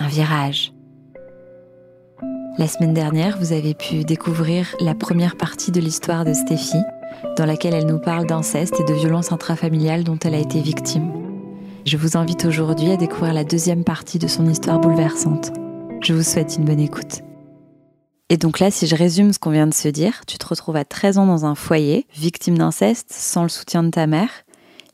un virage. La semaine dernière, vous avez pu découvrir la première partie de l'histoire de Stéphie, dans laquelle elle nous parle d'inceste et de violences intrafamiliales dont elle a été victime. Je vous invite aujourd'hui à découvrir la deuxième partie de son histoire bouleversante. Je vous souhaite une bonne écoute. Et donc là, si je résume ce qu'on vient de se dire, tu te retrouves à 13 ans dans un foyer, victime d'inceste, sans le soutien de ta mère.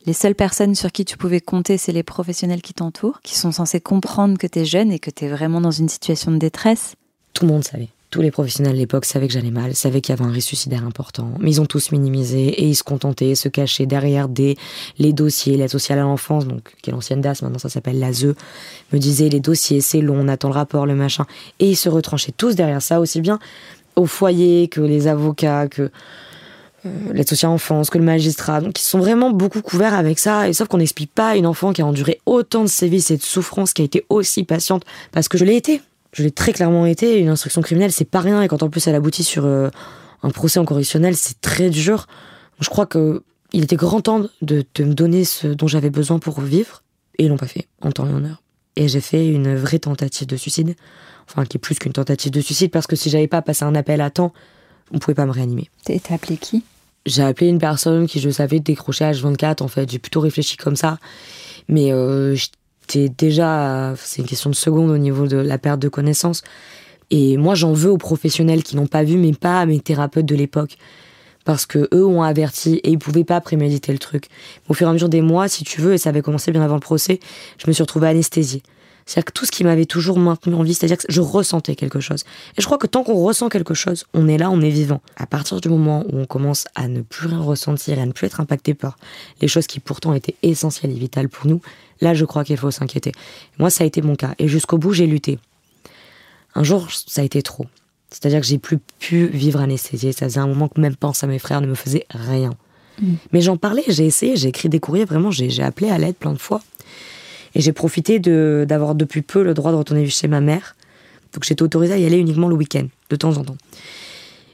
Les seules personnes sur qui tu pouvais compter, c'est les professionnels qui t'entourent, qui sont censés comprendre que tu es jeune et que tu es vraiment dans une situation de détresse. Tout le monde savait. Tous les professionnels de l'époque savaient que j'allais mal, savaient qu'il y avait un risque suicidaire important, mais ils ont tous minimisé et ils se contentaient, se cachaient derrière des les dossiers, l'aide sociale à l'enfance, donc qui est l'ancienne DAS, maintenant ça s'appelle l'ASE, me disaient les dossiers, c'est long, on attend le rapport, le machin, et ils se retranchaient tous derrière ça, aussi bien au foyer que les avocats, que l'aide sociale à l'enfance, que le magistrat, donc ils sont vraiment beaucoup couverts avec ça, et sauf qu'on n'explique pas une enfant qui a enduré autant de sévices et de souffrances, qui a été aussi patiente, parce que je l'ai été, je l'ai très clairement été. Une instruction criminelle, c'est pas rien. Et quand en plus elle aboutit sur euh, un procès en correctionnel, c'est très dur. Je crois que il était grand temps de, me donner ce dont j'avais besoin pour vivre. Et ils l'ont pas fait, en temps et en heure. Et j'ai fait une vraie tentative de suicide. Enfin, qui est plus qu'une tentative de suicide, parce que si j'avais pas passé un appel à temps, on pouvait pas me réanimer. T'as appelé qui? J'ai appelé une personne qui je savais décrocher H24, en fait. J'ai plutôt réfléchi comme ça. Mais euh, c'était déjà, c'est une question de seconde au niveau de la perte de connaissance. Et moi, j'en veux aux professionnels qui n'ont pas vu, mais pas à mes thérapeutes de l'époque. Parce que eux ont averti et ils pouvaient pas préméditer le truc. Au fur et à mesure des mois, si tu veux, et ça avait commencé bien avant le procès, je me suis retrouvée anesthésiée. C'est-à-dire que tout ce qui m'avait toujours maintenu en vie, c'est-à-dire que je ressentais quelque chose. Et je crois que tant qu'on ressent quelque chose, on est là, on est vivant. À partir du moment où on commence à ne plus rien ressentir et à ne plus être impacté par les choses qui pourtant étaient essentielles et vitales pour nous, là je crois qu'il faut s'inquiéter. Moi ça a été mon cas. Et jusqu'au bout j'ai lutté. Un jour ça a été trop. C'est-à-dire que j'ai plus pu vivre anesthésiée. Ça faisait un moment que même penser à mes frères ne me faisait rien. Mm. Mais j'en parlais, j'ai essayé, j'ai écrit des courriers, vraiment, j'ai appelé à l'aide plein de fois. Et j'ai profité d'avoir depuis peu le droit de retourner chez ma mère. Donc j'étais autorisée à y aller uniquement le week-end, de temps en temps.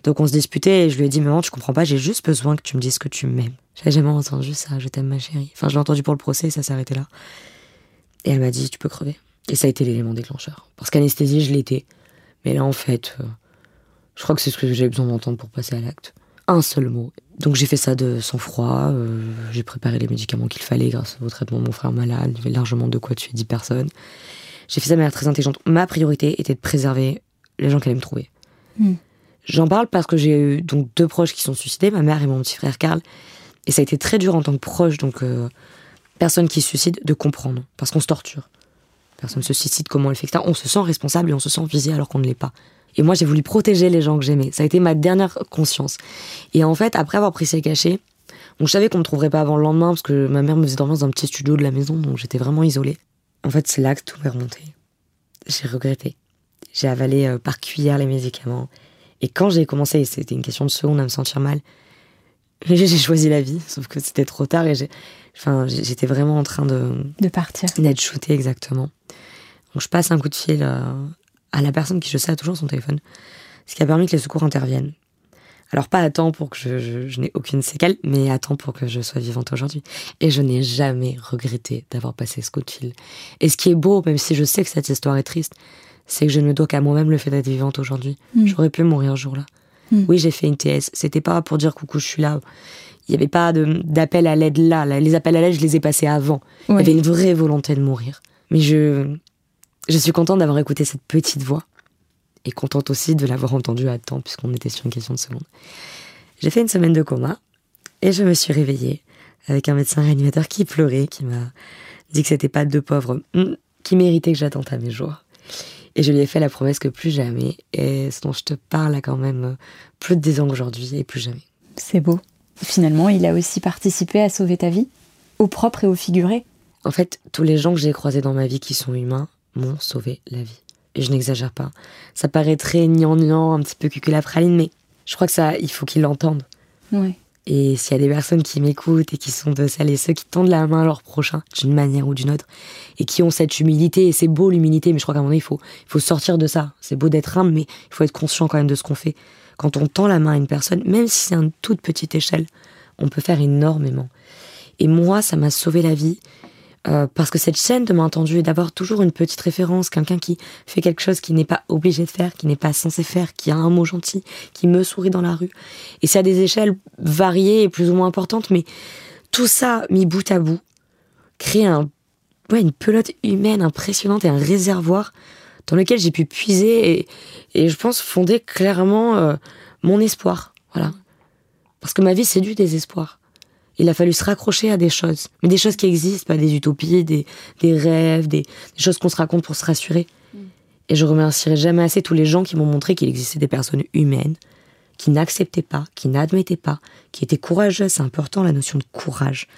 Donc on se disputait et je lui ai dit, maman, tu comprends pas, j'ai juste besoin que tu me dises que tu m'aimes. J'avais jamais entendu ça, je t'aime ma chérie. Enfin, je l'ai entendu pour le procès et ça s'est arrêté là. Et elle m'a dit, tu peux crever. Et ça a été l'élément déclencheur. Parce qu'anesthésie, je l'étais. Mais là, en fait, euh, je crois que c'est ce que j'ai besoin d'entendre pour passer à l'acte. Un seul mot. Donc j'ai fait ça de sang-froid, euh, j'ai préparé les médicaments qu'il fallait grâce au traitement de mon frère malade, il y avait largement de quoi tuer 10 personnes. J'ai fait ça de manière très intelligente. Ma priorité était de préserver les gens qui allaient me trouver. Hmm. J'en parle parce que j'ai eu donc deux proches qui sont suicidés, ma mère et mon petit frère Karl. Et ça a été très dur en tant que proche, donc euh, personne qui se suicide, de comprendre. Parce qu'on se torture. Personne se suicide, comment on le fait, etc. On se sent responsable et on se sent visé alors qu'on ne l'est pas. Et moi, j'ai voulu protéger les gens que j'aimais. Ça a été ma dernière conscience. Et en fait, après avoir pris ces cachets, je savais qu'on ne me trouverait pas avant le lendemain parce que ma mère me faisait dormir dans un petit studio de la maison, donc j'étais vraiment isolée. En fait, c'est là que tout est remonté. J'ai regretté. J'ai avalé euh, par cuillère les médicaments. Et quand j'ai commencé, c'était une question de seconde à me sentir mal, j'ai choisi la vie, sauf que c'était trop tard et enfin, j'étais vraiment en train de. De partir. D'être shootée, exactement. Donc je passe un coup de fil euh, à la personne qui, je sais, a toujours son téléphone, ce qui a permis que les secours interviennent. Alors pas à temps pour que je, n'ai aucune séquelle, mais à temps pour que je sois vivante aujourd'hui. Et je n'ai jamais regretté d'avoir passé ce coup de fil. Et ce qui est beau, même si je sais que cette histoire est triste, c'est que je ne me dois qu'à moi-même le fait d'être vivante aujourd'hui. Hmm. J'aurais pu mourir ce jour-là. Hmm. Oui, j'ai fait une TS. C'était pas pour dire coucou, je suis là. Il n'y avait pas d'appel à l'aide là. Les appels à l'aide, je les ai passés avant. Il y avait une vraie volonté de mourir. Mais je, je suis contente d'avoir écouté cette petite voix et contente aussi de l'avoir entendue à temps puisqu'on était sur une question de seconde. J'ai fait une semaine de coma et je me suis réveillée avec un médecin réanimateur qui pleurait, qui m'a dit que c'était pas deux pauvres hmm, qui méritaient que j'attende à mes jours. Et je lui ai fait la promesse que plus jamais, et ce dont je te parle a quand même plus de 10 ans aujourd'hui, et plus jamais. C'est beau. Finalement, il a aussi participé à sauver ta vie, au propre et au figuré. En fait, tous les gens que j'ai croisés dans ma vie qui sont humains, m'ont sauvé la vie. Et je n'exagère pas. Ça paraît très gnangnan, un petit peu cuculapraline, mais je crois que ça, il faut qu'ils l'entendent. Ouais. Et s'il y a des personnes qui m'écoutent et qui sont de celles et ceux qui tendent la main à leur prochain, d'une manière ou d'une autre, et qui ont cette humilité, et c'est beau l'humilité, mais je crois qu'à un moment donné, il faut, il faut sortir de ça. C'est beau d'être humble, mais il faut être conscient quand même de ce qu'on fait. Quand on tend la main à une personne, même si c'est à une toute petite échelle, on peut faire énormément. Et moi, ça m'a sauvé la vie. Euh, parce que cette chaîne de entendu et d'avoir toujours une petite référence, quelqu'un qui fait quelque chose qui n'est pas obligé de faire, qui n'est pas censé faire, qui a un mot gentil, qui me sourit dans la rue. Et c'est à des échelles variées et plus ou moins importantes, mais tout ça mis bout à bout crée un, ouais, une pelote humaine impressionnante et un réservoir dans lequel j'ai pu puiser et, et, je pense fonder clairement euh, mon espoir. Voilà. Parce que ma vie, c'est du désespoir il a fallu se raccrocher à des choses, mais des choses qui existent, pas des utopies, des, rêves, des, choses qu'on se raconte pour se rassurer. Mm. Et je remercierai jamais assez tous les gens qui m'ont montré qu'il existait des personnes humaines qui n'acceptaient pas, qui n'admettaient pas, qui étaient courageuses. C'est important la notion de courage.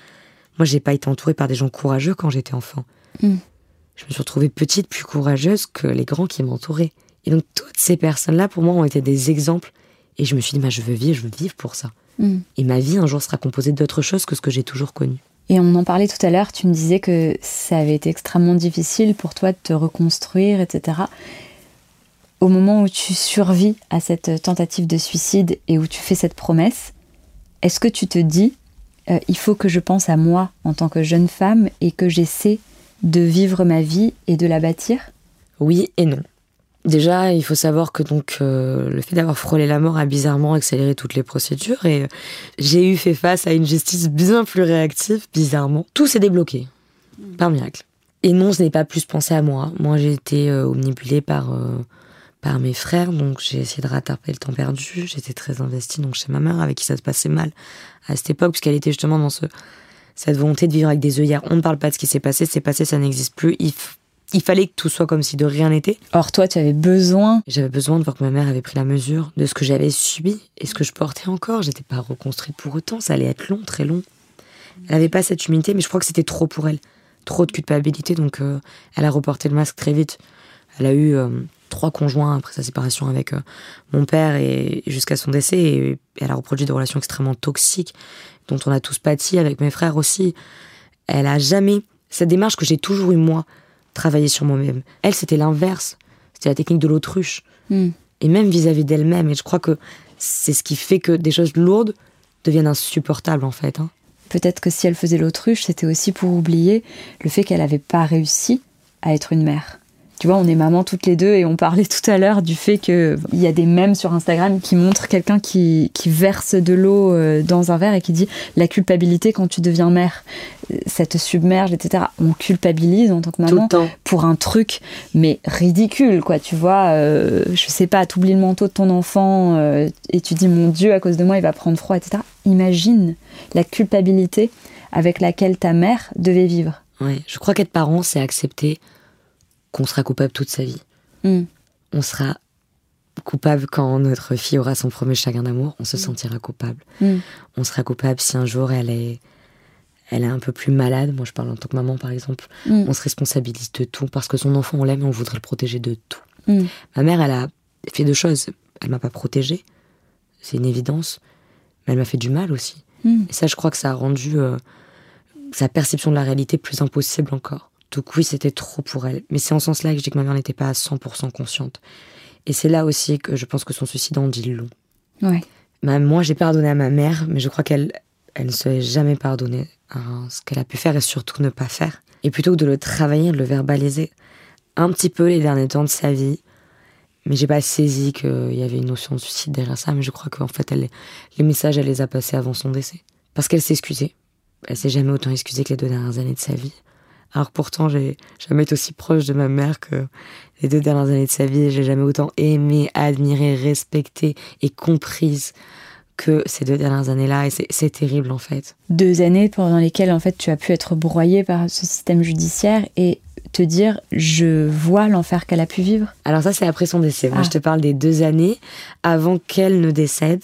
Moi, j'ai pas été entourée par des gens courageux quand j'étais enfant. Mm. Je me suis retrouvée petite, plus courageuse que les grands qui m'entouraient. Et donc toutes ces personnes-là, pour moi, ont été des exemples. Et je me suis dit, bah, je veux vivre, je veux vivre pour ça. Mm. Et ma vie un jour sera composée d'autre chose que ce que j'ai toujours connu. Et on en parlait tout à l'heure, tu me disais que ça avait été extrêmement difficile pour toi de te reconstruire, etc. Au moment où tu survis à cette tentative de suicide et où tu fais cette promesse, est-ce que tu te dis, euh, il faut que je pense à moi en tant que jeune femme et que j'essaie de vivre ma vie et de la bâtir? Oui et non. Déjà, il faut savoir que donc euh, le fait d'avoir frôlé la mort a bizarrement accéléré toutes les procédures et euh, j'ai eu fait face à une justice bien plus réactive, bizarrement. Tout s'est débloqué, par miracle. Et non, ce n'est pas plus pensé à moi. Moi, j'ai été euh, omnibulée par, par mes frères, donc j'ai essayé de rattraper le temps perdu. J'étais très investie donc chez ma mère, avec qui ça se passait mal à cette époque, puisqu'elle était justement dans ce, cette volonté de vivre avec des œillères. On ne parle pas de ce qui s'est passé, c'est passé, ça n'existe plus. Il fallait que tout soit comme si de rien n'était. Or, toi, tu avais besoin. J'avais besoin de voir que ma mère avait pris la mesure de ce que j'avais subi et ce que je portais encore. J'étais pas reconstruite pour autant. Ça allait être long, très long. Elle avait pas cette humilité, mais je crois que c'était trop pour elle. Trop de culpabilité, donc euh, elle a reporté le masque très vite. Elle a eu euh, trois conjoints après sa séparation avec euh, mon père et jusqu'à son décès. Et, elle a reproduit des relations extrêmement toxiques dont on a tous pâti avec mes frères aussi. Elle a jamais cette démarche que j'ai toujours eue moi travailler sur moi-même. Elle, c'était l'inverse. C'était la technique de l'autruche. Hmm. Et même vis-à-vis d'elle-même. Et je crois que c'est ce qui fait que des choses lourdes deviennent insupportables, en fait. Hein. Peut-être que si elle faisait l'autruche, c'était aussi pour oublier le fait qu'elle n'avait pas réussi à être une mère. Tu vois, on est maman toutes les deux et on parlait tout à l'heure du fait qu'il y a des mèmes sur Instagram qui montrent quelqu'un qui, qui, verse de l'eau euh, dans un verre et qui dit la culpabilité quand tu deviens mère, euh, ça te submerge, etc. On culpabilise en tant que maman pour un truc, mais ridicule, quoi. Tu vois, euh, je sais pas, t'oublies le manteau de ton enfant et tu dis mon Dieu, à cause de moi, il va prendre froid, etc. Imagine la culpabilité avec laquelle ta mère devait vivre. Oui, je crois qu'être parent, c'est accepter qu'on sera coupable toute sa vie. Hmm. On sera coupable quand notre fille aura son premier chagrin d'amour, on se hmm. sentira coupable. Hmm. On sera coupable si un jour elle est, elle est un peu plus malade. Moi, je parle en tant que maman, par exemple. On se responsabilise de tout parce que son enfant, on l'aime et on voudrait le protéger de tout. Ma mère, elle a fait deux choses. Elle m'a pas protégée, c'est une évidence, mais elle m'a fait du mal aussi. Et ça, je crois que ça a rendu euh, sa perception de la réalité plus impossible encore. Donc oui, c'était trop pour elle. Mais c'est en ce sens-là que je dis que ma mère n'était pas à 100% consciente. Et c'est là aussi que je pense que son suicide en dit long. Ouais. moi, j'ai pardonné à ma mère, mais je crois qu'elle elle ne serait jamais pardonnée à ce qu'elle a pu faire et surtout ne pas faire. Et plutôt que de le travailler, de le verbaliser un petit peu les derniers temps de sa vie, mais j'ai pas saisi qu'il y avait une notion de suicide derrière ça, mais je crois qu'en fait, elle, les messages, elle les a passés avant son décès. Parce qu'elle s'est excusée. Elle s'est jamais autant excusée que les deux dernières années de sa vie. Alors pourtant, j'ai jamais été aussi proche de ma mère que les deux dernières années de sa vie. J'ai jamais autant aimé, admiré, respecté et comprise que ces deux dernières années-là. Et c'est terrible en fait. Deux années pendant lesquelles en fait tu as pu être broyé par ce système judiciaire et te dire je vois l'enfer qu'elle a pu vivre. Alors ça c'est après son décès. Moi ah. je te parle des deux années avant qu'elle ne décède.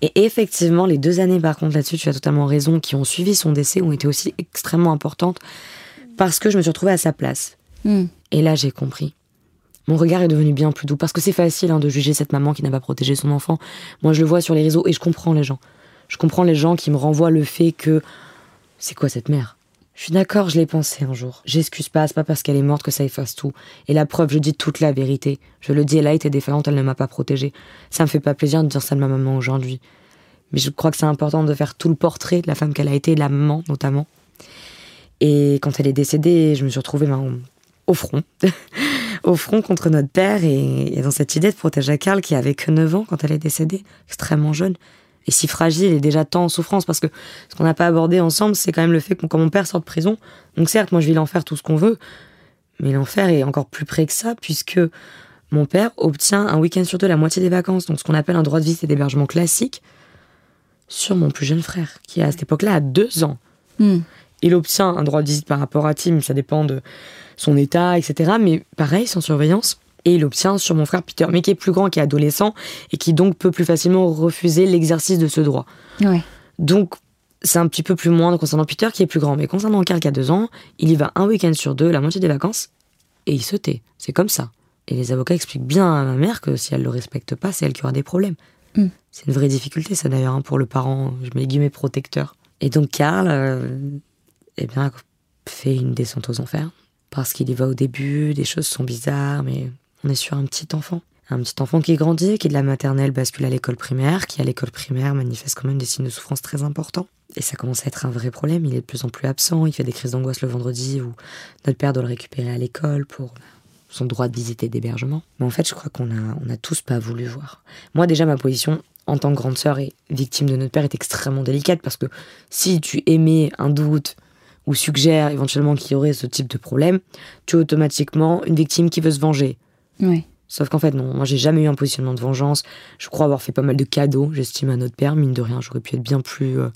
Et effectivement, les deux années, par contre, là-dessus, tu as totalement raison, qui ont suivi son décès, ont été aussi extrêmement importantes parce que je me suis retrouvée à sa place. Hmm. Et là, j'ai compris. Mon regard est devenu bien plus doux parce que c'est facile hein, de juger cette maman qui n'a pas protégé son enfant. Moi, je le vois sur les réseaux et je comprends les gens. Je comprends les gens qui me renvoient le fait que c'est quoi cette mère? Je suis d'accord, je l'ai pensé un jour. J'excuse pas, c'est pas parce qu'elle est morte que ça efface tout. Et la preuve, je dis toute la vérité. Je le dis, elle a été défaillante, elle ne m'a pas protégée. Ça me fait pas plaisir de dire ça de ma maman aujourd'hui. Mais je crois que c'est important de faire tout le portrait de la femme qu'elle a été, de la maman notamment. Et quand elle est décédée, je me suis retrouvée ben, au front. au front contre notre père et, dans cette idée de protéger Karl qui avait que 9 ans quand elle est décédée, extrêmement jeune et si fragile et déjà tant en souffrance parce que ce qu'on n'a pas abordé ensemble, c'est quand même le fait que quand mon père sort de prison, donc certes, moi je vis l'enfer tout ce qu'on veut, mais l'enfer est encore plus près que ça puisque mon père obtient un week-end sur deux la moitié des vacances, donc ce qu'on appelle un droit de visite et d'hébergement classique, sur mon plus jeune frère, qui à cette époque-là a deux ans. Hmm. Il obtient un droit de visite par rapport à Tim, ça dépend de son état, etc. Mais pareil, sans surveillance. Et il obtient sur mon frère Peter, mais qui est plus grand, qui est adolescent, et qui donc peut plus facilement refuser l'exercice de ce droit. Donc, c'est un petit peu plus moindre concernant Peter, qui est plus grand. Mais concernant Carl, qui a deux ans, il y va un week-end sur deux, la moitié des vacances, et il se tait. C'est comme ça. Et les avocats expliquent bien à ma mère que si elle le respecte pas, c'est elle qui aura des problèmes. Hmm. C'est une vraie difficulté, ça d'ailleurs, hein, pour le parent, je mets guillemets, protecteur. Et donc, Carl, euh, eh bien, fait une descente aux enfers. Parce qu'il y va au début, des choses sont bizarres, mais on est sur un petit enfant. Un petit enfant qui grandit, qui de la maternelle bascule à l'école primaire, qui à l'école primaire manifeste quand même des signes de souffrance très importants. Et ça commence à être un vrai problème. Il est de plus en plus absent, il fait des crises d'angoisse le vendredi où notre père doit le récupérer à l'école pour son droit de visite et d'hébergement. Mais en fait, je crois qu'on a, on a tous pas voulu voir. Moi, déjà, ma position en tant que grande sœur et victime de notre père est extrêmement délicate parce que si tu émets un doute, ou suggère éventuellement qu'il y aurait ce type de problème, tu es automatiquement une victime qui veut se venger. Oui. Sauf qu'en fait, non, moi j'ai jamais eu un positionnement de vengeance. Je crois avoir fait pas mal de cadeaux, j'estime, à notre père. Mine de rien, j'aurais pu être bien plus euh,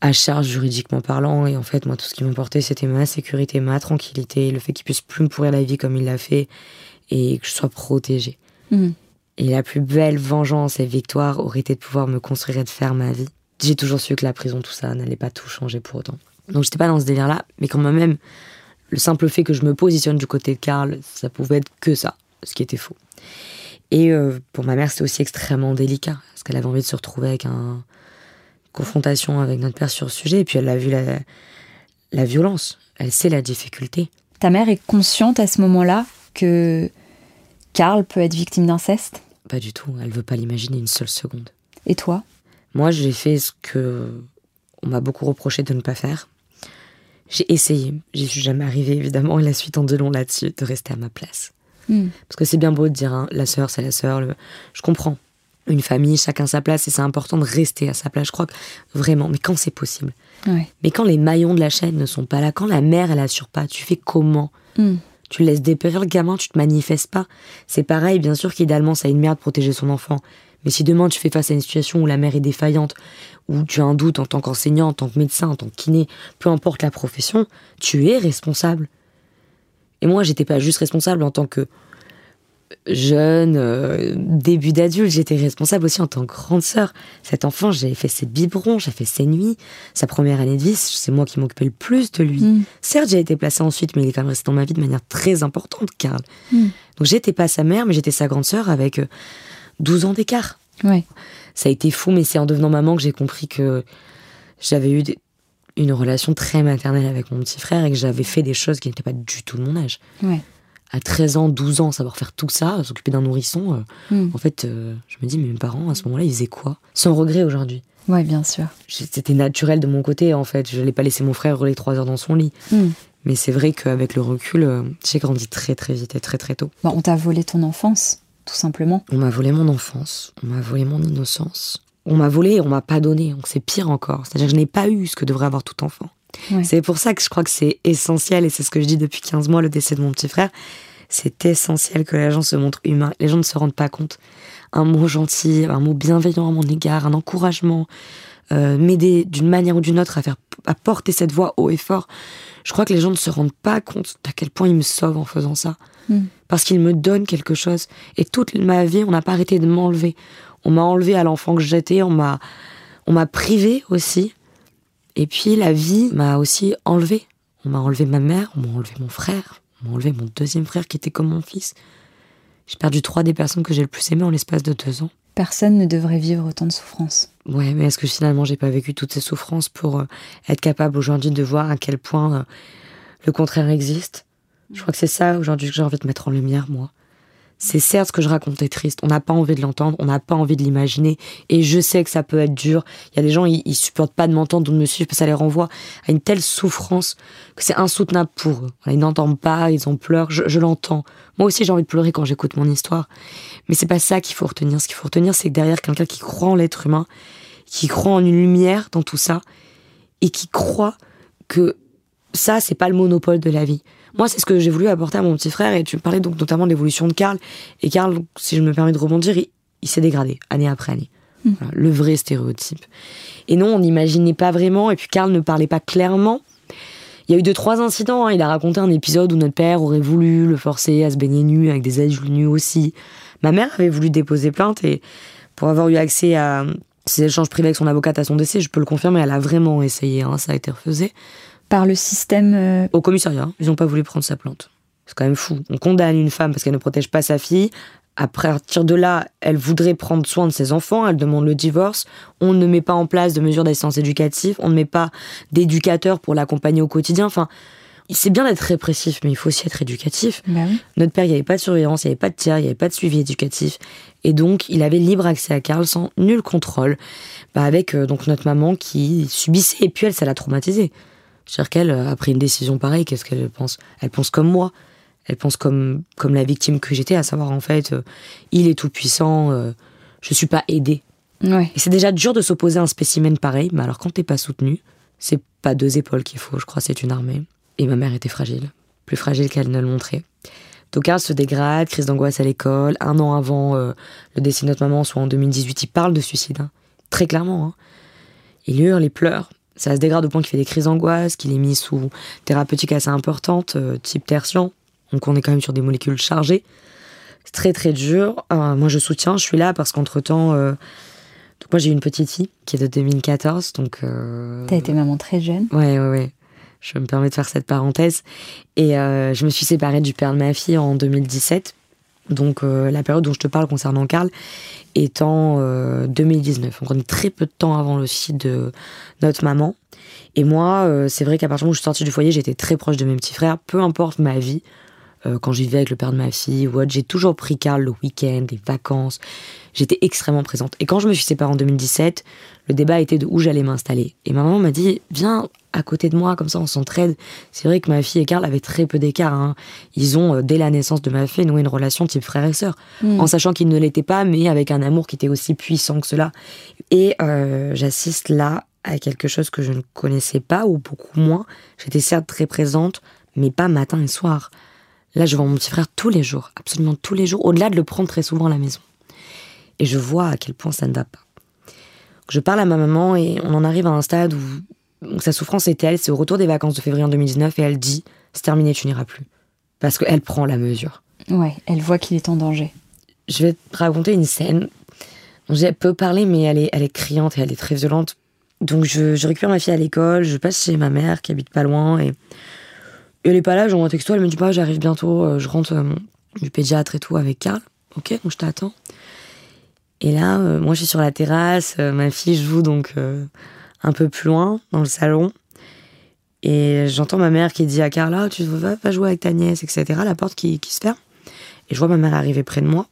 à charge juridiquement parlant. Et en fait, moi, tout ce qui m'importait, c'était ma sécurité, ma tranquillité, le fait qu'il puisse plus me pourrir la vie comme il l'a fait et que je sois protégée. Mhm. Et la plus belle vengeance et victoire aurait été de pouvoir me construire et de faire ma vie. J'ai toujours su que la prison, tout ça, n'allait pas tout changer pour autant. Donc j'étais pas dans ce délire-là, mais quand même, le simple fait que je me positionne du côté de Karl, ça pouvait être que ça, ce qui était faux. Et euh, pour ma mère, c'était aussi extrêmement délicat, parce qu'elle avait envie de se retrouver avec un confrontation avec notre père sur ce sujet, et puis elle a vu la, la violence, elle sait la difficulté. Ta mère est consciente à ce moment-là que Karl peut être victime d'inceste? Pas du tout, elle veut pas l'imaginer une seule seconde. Et toi? Moi, j'ai fait ce que on m'a beaucoup reproché de ne pas faire. J'ai essayé, j'y suis jamais arrivée évidemment, et la suite en deux longs là-dessus, de rester à ma place. Hmm. Parce que c'est bien beau de dire, hein, la sœur, c'est la sœur, le... je comprends. Une famille, chacun sa place, et c'est important de rester à sa place, je crois que vraiment, mais quand c'est possible. Ouais. Mais quand les maillons de la chaîne ne sont pas là, quand la mère, elle assure pas, tu fais comment? Hmm. Tu laisses dépérir le gamin, tu te manifestes pas. C'est pareil, bien sûr qu'idéalement, ça a une mère de protéger son enfant. Mais si demain tu fais face à une situation où la mère est défaillante, où tu as un doute en tant qu'enseignant, en tant que médecin, en tant que kiné, peu importe la profession, tu es responsable. Et moi, j'étais pas juste responsable en tant que jeune, euh, début d'adulte, j'étais responsable aussi en tant que grande sœur. Cet enfant, j'ai fait ses biberons, j'ai fait ses nuits. Sa première année de vie, c'est moi qui m'occupais le plus de lui. Mm. Certes, j'ai été placée ensuite, mais il est quand même resté dans ma vie de manière très importante, Karl. Mm. Donc j'étais pas sa mère, mais j'étais sa grande sœur avec euh, 12 ans d'écart. Ouais. Ça a été fou, mais c'est en devenant maman que j'ai compris que j'avais eu des- une relation très maternelle avec mon petit frère et que j'avais fait des choses qui n'étaient pas du tout de mon âge. Ouais. À 13 ans, 12 ans, savoir faire tout ça, s'occuper d'un nourrisson, euh, Mm. en fait, euh, je me dis, mais mes parents, à ce moment-là, ils faisaient quoi? Sans regret aujourd'hui. Ouais, bien sûr. C'était naturel de mon côté, en fait. Je n'allais pas laisser mon frère rouler trois heures dans son lit. Mm. Mais c'est vrai qu'avec le recul, euh, j'ai grandi très très vite et très très tôt. Bon, on t'a volé ton enfance, tout simplement. On m'a volé mon enfance, on m'a volé mon innocence. On m'a volé et on m'a pas donné, donc c'est pire encore. C'est-à-dire que je n'ai pas eu ce que devrait avoir tout enfant. Ouais. C'est pour ça que je crois que c'est essentiel, et c'est ce que je dis depuis 15 mois, le décès de mon petit frère. C'est essentiel que les gens se montrent humains. Les gens ne se rendent pas compte. Un mot gentil, un mot bienveillant à mon égard, un encouragement, euh, m'aider d'une manière ou d'une autre à faire à porter cette voix haut et fort. Je crois que les gens ne se rendent pas compte d'à quel point ils me sauvent en faisant ça. Mm. Parce qu'ils me donnent quelque chose. Et toute ma vie, on n'a pas arrêté de m'enlever. On m'a enlevé à l'enfant que j'étais, on m'a, on m'a privé aussi. Et puis la vie m'a aussi enlevé. On m'a enlevé ma mère, on m'a enlevé mon frère, on m'a enlevé mon deuxième frère qui était comme mon fils. J'ai perdu trois des personnes que j'ai le plus aimées en l'espace de deux ans. Personne ne devrait vivre autant de souffrances. Ouais, mais est-ce que finalement j'ai pas vécu toutes ces souffrances pour euh, être capable aujourd'hui de voir à quel point euh, le contraire existe? Je crois que c'est ça aujourd'hui que j'ai envie de mettre en lumière, moi. C'est certes ce que je racontais triste, on n'a pas envie de l'entendre, on n'a pas envie de l'imaginer, et je sais que ça peut être dur. Il y a des gens, ils, supportent pas de m'entendre ou de me suivre, parce que ça les renvoie à une telle souffrance que c'est insoutenable pour eux. Ils n'entendent pas, ils en pleurent, je, l'entends. Moi aussi, j'ai envie de pleurer quand j'écoute mon histoire. Mais c'est pas ça qu'il faut retenir. Ce qu'il faut retenir, c'est que derrière quelqu'un qui croit en l'être humain, qui croit en une lumière dans tout ça, et qui croit que ça, c'est pas le monopole de la vie. Moi, c'est ce que j'ai voulu apporter à mon petit frère. Et tu me parlais donc notamment de l'évolution de Karl. Et Karl, si je me permets de rebondir, il, s'est dégradé année après année. Hmm. le vrai stéréotype. Et non, on n'imaginait pas vraiment. Et puis Karl ne parlait pas clairement. Il y a eu deux, trois incidents. Hein. Il a raconté un épisode où notre père aurait voulu le forcer à se baigner nu avec des adultes nus aussi. Ma mère avait voulu déposer plainte et pour avoir eu accès à ces échanges privés avec son avocate à son décès, je peux le confirmer, elle a vraiment essayé. Hein. Ça a été refusé par le système euh, Au commissariat, ils n'ont pas voulu prendre sa plainte. C'est quand même fou. On condamne une femme parce qu'elle ne protège pas sa fille. À partir de là, elle voudrait prendre soin de ses enfants, elle demande le divorce. On ne met pas en place de mesures d'assistance éducative, on ne met pas d'éducateur pour l'accompagner au quotidien. Enfin, c'est bien d'être répressif, mais il faut aussi être éducatif. Bah notre père, il n'y avait pas de surveillance, il n'y avait pas de tiers, il n'y avait pas de suivi éducatif. Et donc, il avait libre accès à Karl sans nul contrôle. Bah, avec euh, donc notre maman qui subissait, et puis elle, ça l'a traumatisée. C'est-à-dire qu'elle, euh, après une décision pareille, qu'est-ce qu'elle pense? Elle pense comme moi. Elle pense comme, comme la victime que j'étais, à savoir en fait, euh, il est tout puissant, je euh, je suis pas aidée. Ouais. Et c'est déjà dur de s'opposer à un spécimen pareil, mais alors quand t'es pas soutenu, c'est pas deux épaules qu'il faut, je crois, c'est une armée. Et ma mère était fragile, plus fragile qu'elle ne le montrait. Donc Karl se dégrade, crise d'angoisse à l'école. Un an avant le décès de notre maman, soit en 2018, il parle de suicide, hein. très clairement. Hein. Il hurle, il pleure. Ça se dégrade au point qu'il fait des crises d'angoisse, qu'il est mis sous thérapeutique assez importante, euh, type tertian. Donc on est quand même sur des molécules chargées. C'est très très dur. Euh, moi je soutiens, je suis là parce qu'entre temps, euh, moi j'ai une petite fille qui est de 2014. Donc. T'as été maman très jeune. Ouais, ouais, ouais. Je me permets de faire cette parenthèse. Et je me suis séparée du père de ma fille en 2017. Donc la période dont je te parle concernant Karl étant 2019. Donc on est très peu de temps avant le site de notre maman. Et moi, euh, c'est vrai qu'à partir du moment où je suis sortie du foyer, j'étais très proche de mes petits frères, peu importe ma vie. Euh, quand je vivais avec le père de ma fille ou j'ai toujours pris Carl le week-end, les vacances. J'étais extrêmement présente. Et quand je me suis séparée en 2017, le débat était de où j'allais m'installer. Et ma maman m'a dit, viens à côté de moi, comme ça on s'entraide. C'est vrai que ma fille et Carl avaient très peu d'écart. Hein. Ils ont, euh, dès la naissance de ma fille, noué une relation type frère et sœur. Hmm. En sachant qu'ils ne l'étaient pas, mais avec un amour qui était aussi puissant que cela. Et j'assiste là à quelque chose que je ne connaissais pas ou beaucoup moins. J'étais certes très présente, mais pas matin et soir. Là, je vois mon petit frère tous les jours, absolument tous les jours, au-delà de le prendre très souvent à la maison. Et je vois à quel point ça ne va pas. Je parle à ma maman et on en arrive à un stade où, sa souffrance est elle, c'est au retour des vacances de février en 2019 et elle dit c'est terminé, tu n'iras plus. Parce qu'elle prend la mesure. Ouais, elle voit qu'il est en danger. Je vais te raconter une scène. J'ai peu parlé, mais elle est, elle est criante et elle est très violente donc je, récupère ma fille à l'école, je passe chez ma mère qui habite pas loin et, elle est pas là, j'envoie un texto, elle me dit pas j'arrive bientôt, euh, je rentre euh, du pédiatre et tout avec Karl. Ok, donc je t'attends. Et là, euh, moi je suis sur la terrasse, ma fille joue donc un peu plus loin dans le salon. Et j'entends ma mère qui dit à Carla, tu vas, pas jouer avec ta nièce, etc. La porte qui, qui se ferme. Et je vois ma mère arriver près de moi.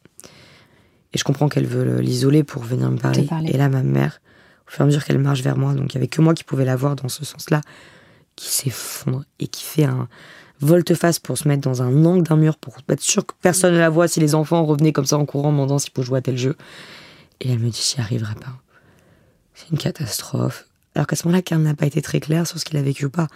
Et je comprends qu'elle veut l'isoler pour venir me parler. Et là, ma mère au fur et à mesure qu'elle marche vers moi. Donc il n'y avait que moi qui pouvais la voir dans ce sens-là, qui s'effondre et qui fait un volte-face pour se mettre dans un angle d'un mur pour être sûr que personne ne la voit si les enfants revenaient comme ça en courant demandant s'il peut jouer à tel jeu. Et elle me dit j'y arriverai pas. C'est une catastrophe. Alors qu'à ce moment-là, Karl n'a pas été très clair sur ce qu'il a vécu ou pas.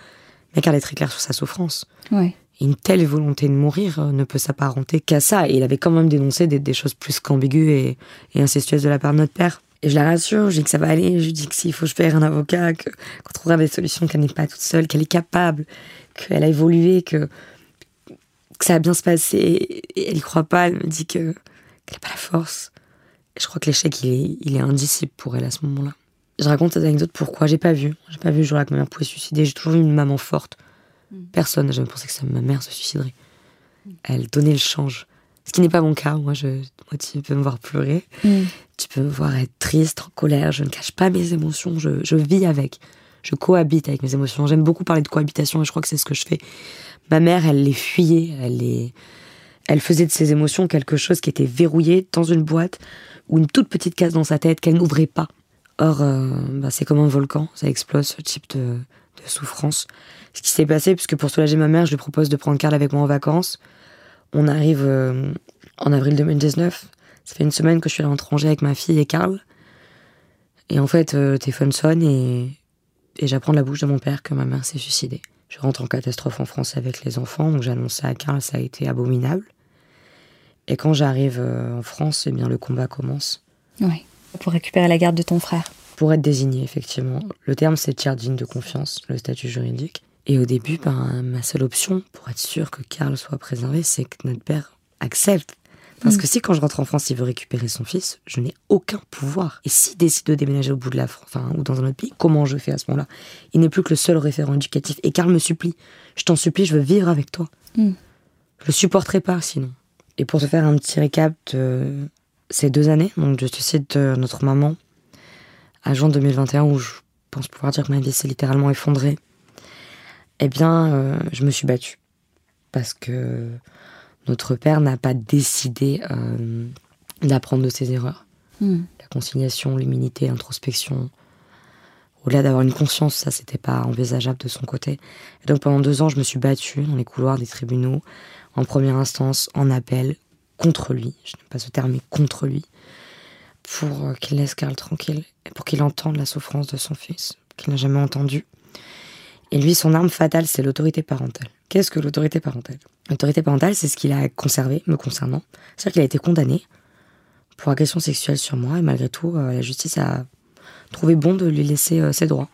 Mais Karl est très clair sur sa souffrance. Ouais. une telle volonté de mourir euh, ne peut s'apparenter qu'à ça. Et il avait quand même dénoncé des, choses plus qu'ambiguës et, et incestueuses de la part de notre père. Et je la rassure, je dis que ça va aller, je dis que s'il faut je paye un avocat, qu'on trouvera des solutions, qu'elle n'est pas toute seule, qu'elle est capable, qu'elle a évolué, que, que ça va bien se passer. Et elle y croit pas, elle me dit que qu'elle n'a pas la force. Et je crois que l'échec, il est, il est indicible pour elle à ce moment-là. Je raconte cette anecdote pourquoi j'ai pas vu. J'ai pas vu le jour-là que ma mère pouvait se suicider. J'ai toujours eu une maman forte. Personne n'a jamais pensé que ça, ma mère se suiciderait. Elle donnait le change. Ce qui n'est pas mon cas. Moi, je, moi, tu peux me voir pleurer. Tu peux me voir être triste, en colère. Je ne cache pas mes émotions. Je, je vis avec. Je cohabite avec mes émotions. J'aime beaucoup parler de cohabitation et je crois que c'est ce que je fais. Ma mère, elle les fuyait. Elle, les... elle faisait de ses émotions quelque chose qui était verrouillé dans une boîte ou une toute petite case dans sa tête qu'elle n'ouvrait pas. Or, euh, bah, c'est comme un volcan. Ça explose ce type de, de souffrance. Ce qui s'est passé, puisque pour soulager ma mère, je lui propose de prendre Karl avec moi en vacances. On arrive euh, en avril 2019. Ça fait une semaine que je suis à l'étranger avec ma fille et Karl. Et en fait, euh, téléphone sonne et, et j'apprends de la bouche de mon père que ma mère s'est suicidée. Je rentre en catastrophe en France avec les enfants, donc j'annonce à Karl, ça a été abominable. Et quand j'arrive euh, en France, eh bien le combat commence. Oui, pour récupérer la garde de ton frère. Pour être désigné, effectivement. Le terme, c'est tiers digne de confiance, le statut juridique. Et au début, ben, ma seule option pour être sûr que Karl soit préservé, c'est que notre père accepte. Parce Mm. que si quand je rentre en France, il veut récupérer son fils, je n'ai aucun pouvoir. Et s'il décide de déménager au bout de la France, enfin, ou dans un autre pays, comment je fais à ce moment-là? Il n'est plus que le seul référent éducatif. Et Karl me supplie. Je t'en supplie, je veux vivre avec toi. Mm. Je le supporterai pas sinon. Et pour te faire un petit récap de ces deux années, donc du suicide de notre maman, à juin 2021, où je pense pouvoir dire que ma vie s'est littéralement effondrée, eh bien, euh, je me suis battue. Parce que notre père n'a pas décidé euh, d'apprendre de ses erreurs. Mm. La conciliation, l'humilité, l'introspection. Au-delà d'avoir une conscience, ça, c'était pas envisageable de son côté. Et donc, pendant deux ans, je me suis battue dans les couloirs des tribunaux, en première instance, en appel, contre lui. Je n'aime pas ce terme, mais contre lui. Pour euh, qu'il laisse Karl tranquille et pour qu'il entende la souffrance de son fils, qu'il n'a jamais entendu. Et lui, son arme fatale, c'est l'autorité parentale. Qu'est-ce que l'autorité parentale? L'autorité parentale, c'est ce qu'il a conservé me concernant. C'est-à-dire qu'il a été condamné pour agression sexuelle sur moi et malgré tout, euh, la justice a trouvé bon de lui laisser euh, ses droits.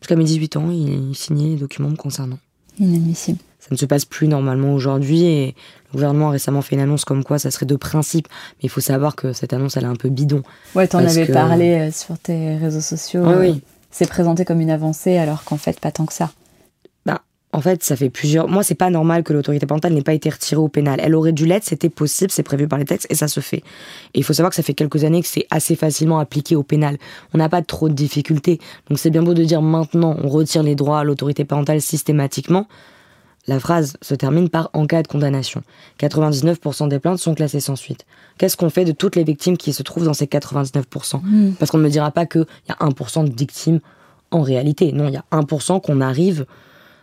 Jusqu'à mes 18 ans, il signait les documents me concernant. Inadmissible. Ça ne se passe plus normalement aujourd'hui et le gouvernement a récemment fait une annonce comme quoi ça serait de principe. Mais il faut savoir que cette annonce, elle est un peu bidon. Ouais, t'en avais que- parlé euh, sur tes réseaux sociaux. Euh, oui. C'est présenté comme une avancée alors qu'en fait, pas tant que ça. Bah, en fait, ça fait plusieurs. Moi, c'est pas normal que l'autorité parentale n'ait pas été retirée au pénal. Elle aurait dû l'être, c'était possible, c'est prévu par les textes et ça se fait. Et il faut savoir que ça fait quelques années que c'est assez facilement appliqué au pénal. On n'a pas trop de difficultés. Donc c'est bien beau de dire maintenant on retire les droits à l'autorité parentale systématiquement. La phrase se termine par en cas de condamnation. 99% des plaintes sont classées sans suite. Qu'est-ce qu'on fait de toutes les victimes qui se trouvent dans ces 99% Parce qu'on ne me dira pas qu'il y a 1% de victimes en réalité. Non, il y a 1% qu'on arrive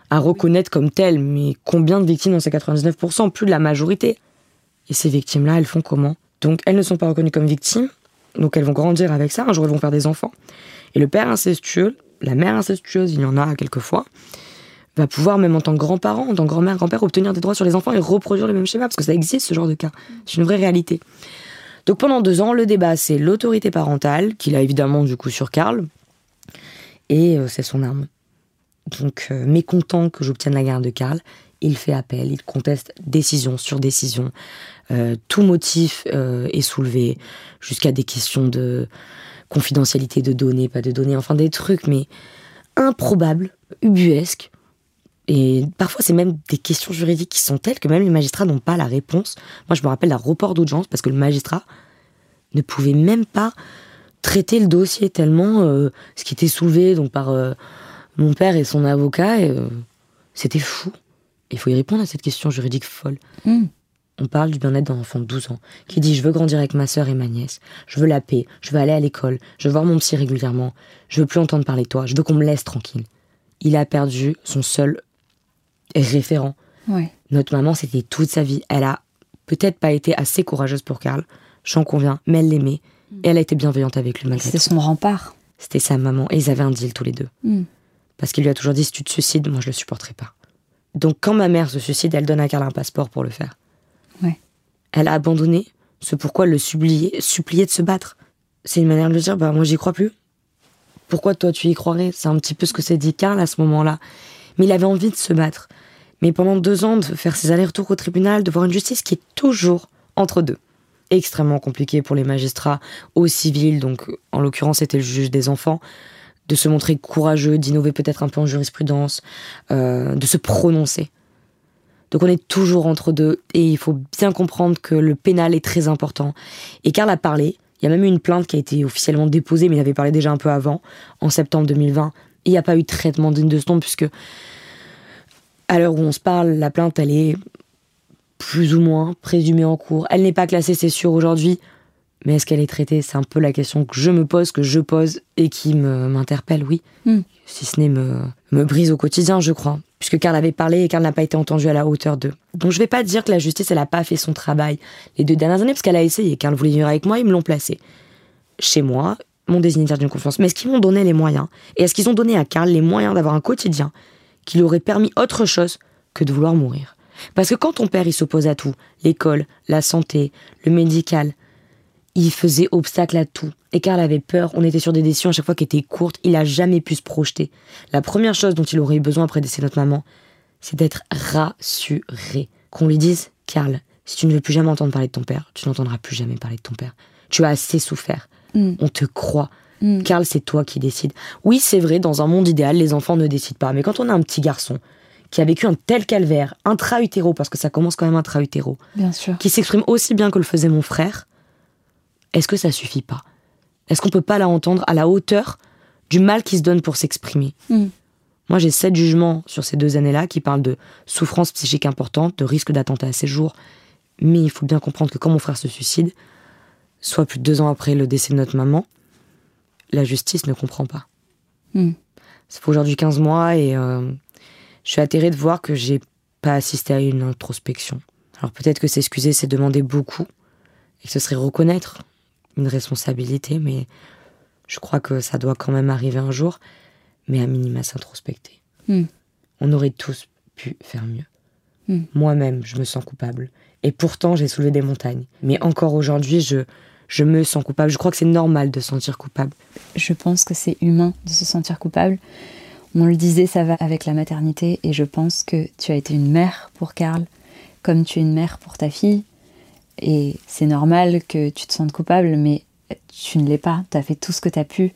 à reconnaître comme telles. Mais combien de victimes dans ces 99% Plus de la majorité. Et ces victimes-là, elles font comment? Donc, elles ne sont pas reconnues comme victimes. Donc, elles vont grandir avec ça. Un jour, elles vont faire des enfants. Et le père incestueux, la mère incestueuse, il y en a quelquefois, va pouvoir, même en tant que grand-parent, en tant que grand-mère, grand-père, obtenir des droits sur les enfants et reproduire le même schéma. Parce que ça existe, ce genre de cas. C'est une vraie réalité. Donc, pendant deux ans, le débat, c'est l'autorité parentale, qu'il a évidemment, du coup, sur Karl. Et euh, c'est son arme. Donc, euh, mécontent que j'obtienne la garde de Karl, il fait appel, il conteste décision sur décision. Euh, tout motif est soulevé, jusqu'à des questions de confidentialité de données, pas de données, enfin des trucs, mais improbables, ubuesques. Et parfois, c'est même des questions juridiques qui sont telles que même les magistrats n'ont pas la réponse. Moi, je me rappelle d'un report d'audience parce que le magistrat ne pouvait même pas traiter le dossier tellement euh, ce qui était soulevé donc par euh, mon père et son avocat, euh, c'était fou. Il faut y répondre à cette question juridique folle. Mm. On parle du bien-être d'un enfant de 12 ans qui dit Je veux grandir avec ma sœur et ma nièce. Je veux la paix. Je veux aller à l'école. Je veux voir mon psy régulièrement. Je veux plus entendre parler de toi. Je veux qu'on me laisse tranquille. Il a perdu son seul référent. Ouais. Notre maman, c'était toute sa vie. Elle a peut-être pas été assez courageuse pour Karl, j'en conviens, mais elle l'aimait. Et elle a été bienveillante avec lui malgré C'était son rempart. C'était sa maman. Et ils avaient un deal tous les deux. Mm. Parce qu'il lui a toujours dit si tu te suicides, moi je le supporterai pas. Donc quand ma mère se suicide, elle donne à Karl un passeport pour le faire. Ouais. Elle a abandonné ce pourquoi le supplier, supplier de se battre. C'est une manière de lui dire bah moi j'y crois plus. Pourquoi toi tu y croirais? C'est un petit peu ce que s'est dit Karl à ce moment-là. Mais il avait envie de se battre. Mais pendant deux ans, de faire ses allers-retours au tribunal, de voir une justice qui est toujours entre deux. Extrêmement compliqué pour les magistrats au civil, donc en l'occurrence c'était le juge des enfants, de se montrer courageux, d'innover peut-être un peu en jurisprudence, euh, de se prononcer. Donc on est toujours entre deux et il faut bien comprendre que le pénal est très important. Et Karl a parlé, il y a même eu une plainte qui a été officiellement déposée, mais il avait parlé déjà un peu avant, en septembre 2020. Et il n'y a pas eu de traitement digne de ce nom puisque à l'heure où on se parle, la plainte elle est plus ou moins présumée en cours. Elle n'est pas classée, c'est sûr aujourd'hui, mais est-ce qu'elle est traitée? C'est un peu la question que je me pose, que je pose et qui m'interpelle, oui. Hmm. Si ce n'est me, me brise au quotidien, je crois. Puisque Karl avait parlé et Karl n'a pas été entendu à la hauteur d'eux. Donc je vais pas dire que la justice, elle n'a pas fait son travail les deux dernières années, parce qu'elle a essayé. Karl voulait venir avec moi, ils me l'ont placé. Chez moi, mon désignataire d'une confiance. Mais est-ce qu'ils m'ont donné les moyens? Et est-ce qu'ils ont donné à Karl les moyens d'avoir un quotidien? Qui lui aurait permis autre chose que de vouloir mourir Parce que quand ton père, il s'oppose à tout, l'école, la santé, le médical, il faisait obstacle à tout. Et Karl avait peur, on était sur des décisions à chaque fois qui étaient courtes, il a jamais pu se projeter. La première chose dont il aurait eu besoin après décès de notre maman, c'est d'être rassuré. Qu'on lui dise, Karl, si tu ne veux plus jamais entendre parler de ton père, tu n'entendras plus jamais parler de ton père. Tu as assez souffert. Mm. On te croit. Mm. Karl, c'est toi qui décides. Oui, c'est vrai, dans un monde idéal, les enfants ne décident pas. Mais quand on a un petit garçon qui a vécu un tel calvaire, intra-utéro, parce que ça commence quand même intra-utéro, qui s'exprime aussi bien que le faisait mon frère, est-ce que ça suffit pas? Est-ce qu'on peut pas la entendre à la hauteur du mal qui se donne pour s'exprimer? Hmm. Moi, j'ai sept jugements sur ces deux années-là qui parlent de souffrance psychique importante, de risque d'attentat à séjour. Mais il faut bien comprendre que quand mon frère se suicide, soit plus de deux ans après le décès de notre maman, la justice ne comprend pas. Hmm. Ça fait aujourd'hui 15 mois et euh, je suis atterrée de voir que j'ai pas assisté à une introspection. Alors peut-être que s'excuser, c'est demander beaucoup, et que ce serait reconnaître une responsabilité, mais je crois que ça doit quand même arriver un jour, mais à minima s'introspecter. Hmm. On aurait tous pu faire mieux. Hmm. Moi-même, je me sens coupable. Et pourtant, j'ai soulevé des montagnes. Mais encore aujourd'hui, je, je me sens coupable. Je crois que c'est normal de se sentir coupable. Je pense que c'est humain de se sentir coupable. On le disait, ça va avec la maternité, et je pense que tu as été une mère pour Karl, comme tu es une mère pour ta fille, et c'est normal que tu te sentes coupable, mais tu ne l'es pas. Tu as fait tout ce que tu as pu.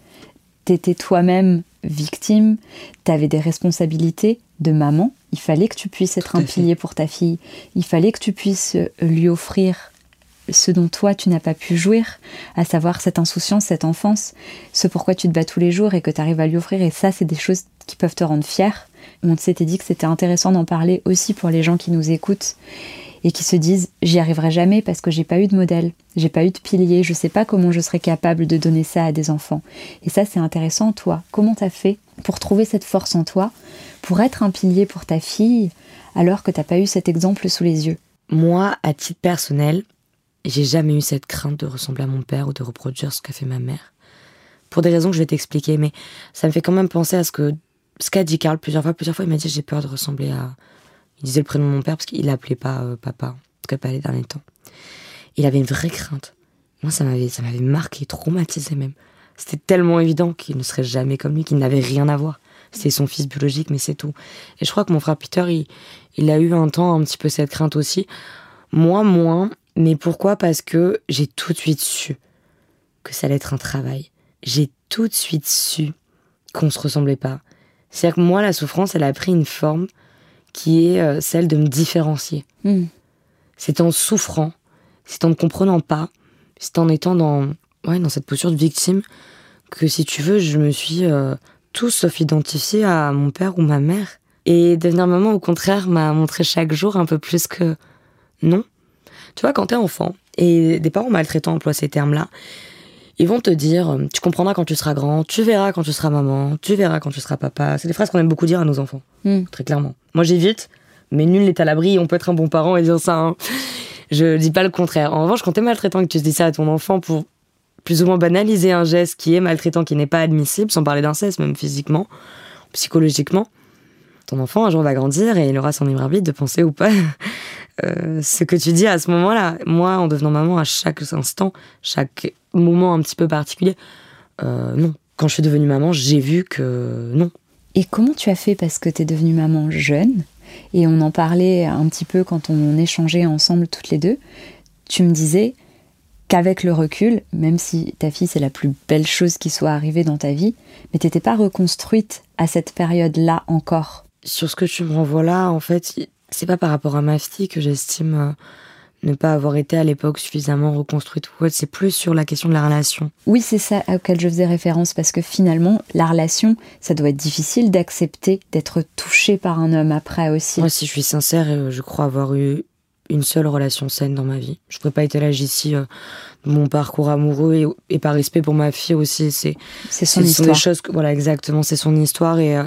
Tu étais toi-même victime. Tu avais des responsabilités de maman. Il fallait que tu puisses être un pilier pour ta fille. Il fallait que tu puisses lui offrir ce dont toi tu n'as pas pu jouir, à savoir cette insouciance, cette enfance, ce pourquoi tu te bats tous les jours et que tu arrives à lui offrir. Et ça, c'est des choses qui peuvent te rendre fier. On s'était dit que c'était intéressant d'en parler aussi pour les gens qui nous écoutent et qui se disent j'y arriverai jamais parce que j'ai pas eu de modèle, j'ai pas eu de pilier, je sais pas comment je serais capable de donner ça à des enfants. Et ça c'est intéressant toi. Comment t'as fait pour trouver cette force en toi, pour être un pilier pour ta fille alors que t'as pas eu cet exemple sous les yeux? Moi, à titre personnel, j'ai jamais eu cette crainte de ressembler à mon père ou de reproduire ce qu'a fait ma mère. Pour des raisons que je vais t'expliquer, mais ça me fait quand même penser à ce que ce qu'a dit Karl plusieurs fois. Plusieurs fois, il m'a dit j'ai peur de ressembler à il disait le prénom de mon père parce qu'il l'appelait pas euh, papa, en tout cas pas les derniers temps. Il avait une vraie crainte. Moi, ça m'avait, ça m'avait marqué, traumatisé même. C'était tellement évident qu'il ne serait jamais comme lui, qu'il n'avait rien à voir. C'est son fils biologique, mais c'est tout. Et je crois que mon frère Peter, il, il a eu un temps un petit peu cette crainte aussi. Moi, moins. Mais pourquoi? Parce que j'ai tout de suite su que ça allait être un travail. J'ai tout de suite su qu'on se ressemblait pas. C'est-à-dire que moi, la souffrance, elle a pris une forme qui est euh, celle de me différencier. Hmm. C'est en souffrant, c'est en ne comprenant pas, c'est en étant dans, ouais, dans cette posture de victime que, si tu veux, je me suis euh, tout sauf identifiée à mon père ou ma mère. Et devenir maman, au contraire, m'a montré chaque jour un peu plus que non. Tu vois, quand t'es enfant, et des parents maltraitants emploient ces termes-là, ils vont te dire euh, Tu comprendras quand tu seras grand, tu verras quand tu seras maman, tu verras quand tu seras papa. C'est des phrases qu'on aime beaucoup dire à nos enfants, hmm. très clairement. Moi j'évite, mais nul n'est à l'abri, on peut être un bon parent et dire ça. Hein. Je dis pas le contraire. En revanche, quand t'es maltraitant et que tu dis ça à ton enfant pour plus ou moins banaliser un geste qui est maltraitant, qui n'est pas admissible, sans parler d'inceste, même physiquement, psychologiquement, ton enfant un jour va grandir et il aura son libre arbitre de penser ou pas euh, ce que tu dis à ce moment-là. Moi, en devenant maman, à chaque instant, chaque moment un petit peu particulier, euh, non. Quand je suis devenue maman, j'ai vu que non. Et comment tu as fait parce que tu es devenue maman jeune? Et on en parlait un petit peu quand on échangeait ensemble toutes les deux. Tu me disais, qu'avec le recul, même si ta fille c'est la plus belle chose qui soit arrivée dans ta vie, mais t'étais pas reconstruite à cette période-là encore. Sur ce que tu me renvoies là, en fait, c'est pas par rapport à ma fille que j'estime euh, ne pas avoir été à l'époque suffisamment reconstruite. C'est plus sur la question de la relation. Oui, c'est ça auquel je faisais référence parce que finalement, la relation, ça doit être difficile d'accepter d'être touché par un homme après aussi. Moi, si je suis sincère, euh, je crois avoir eu une seule relation saine dans ma vie. Je pourrais pas étaler ici euh, mon parcours amoureux et, par respect pour ma fille aussi. C'est son histoire. Des choses voilà exactement, c'est son histoire et euh,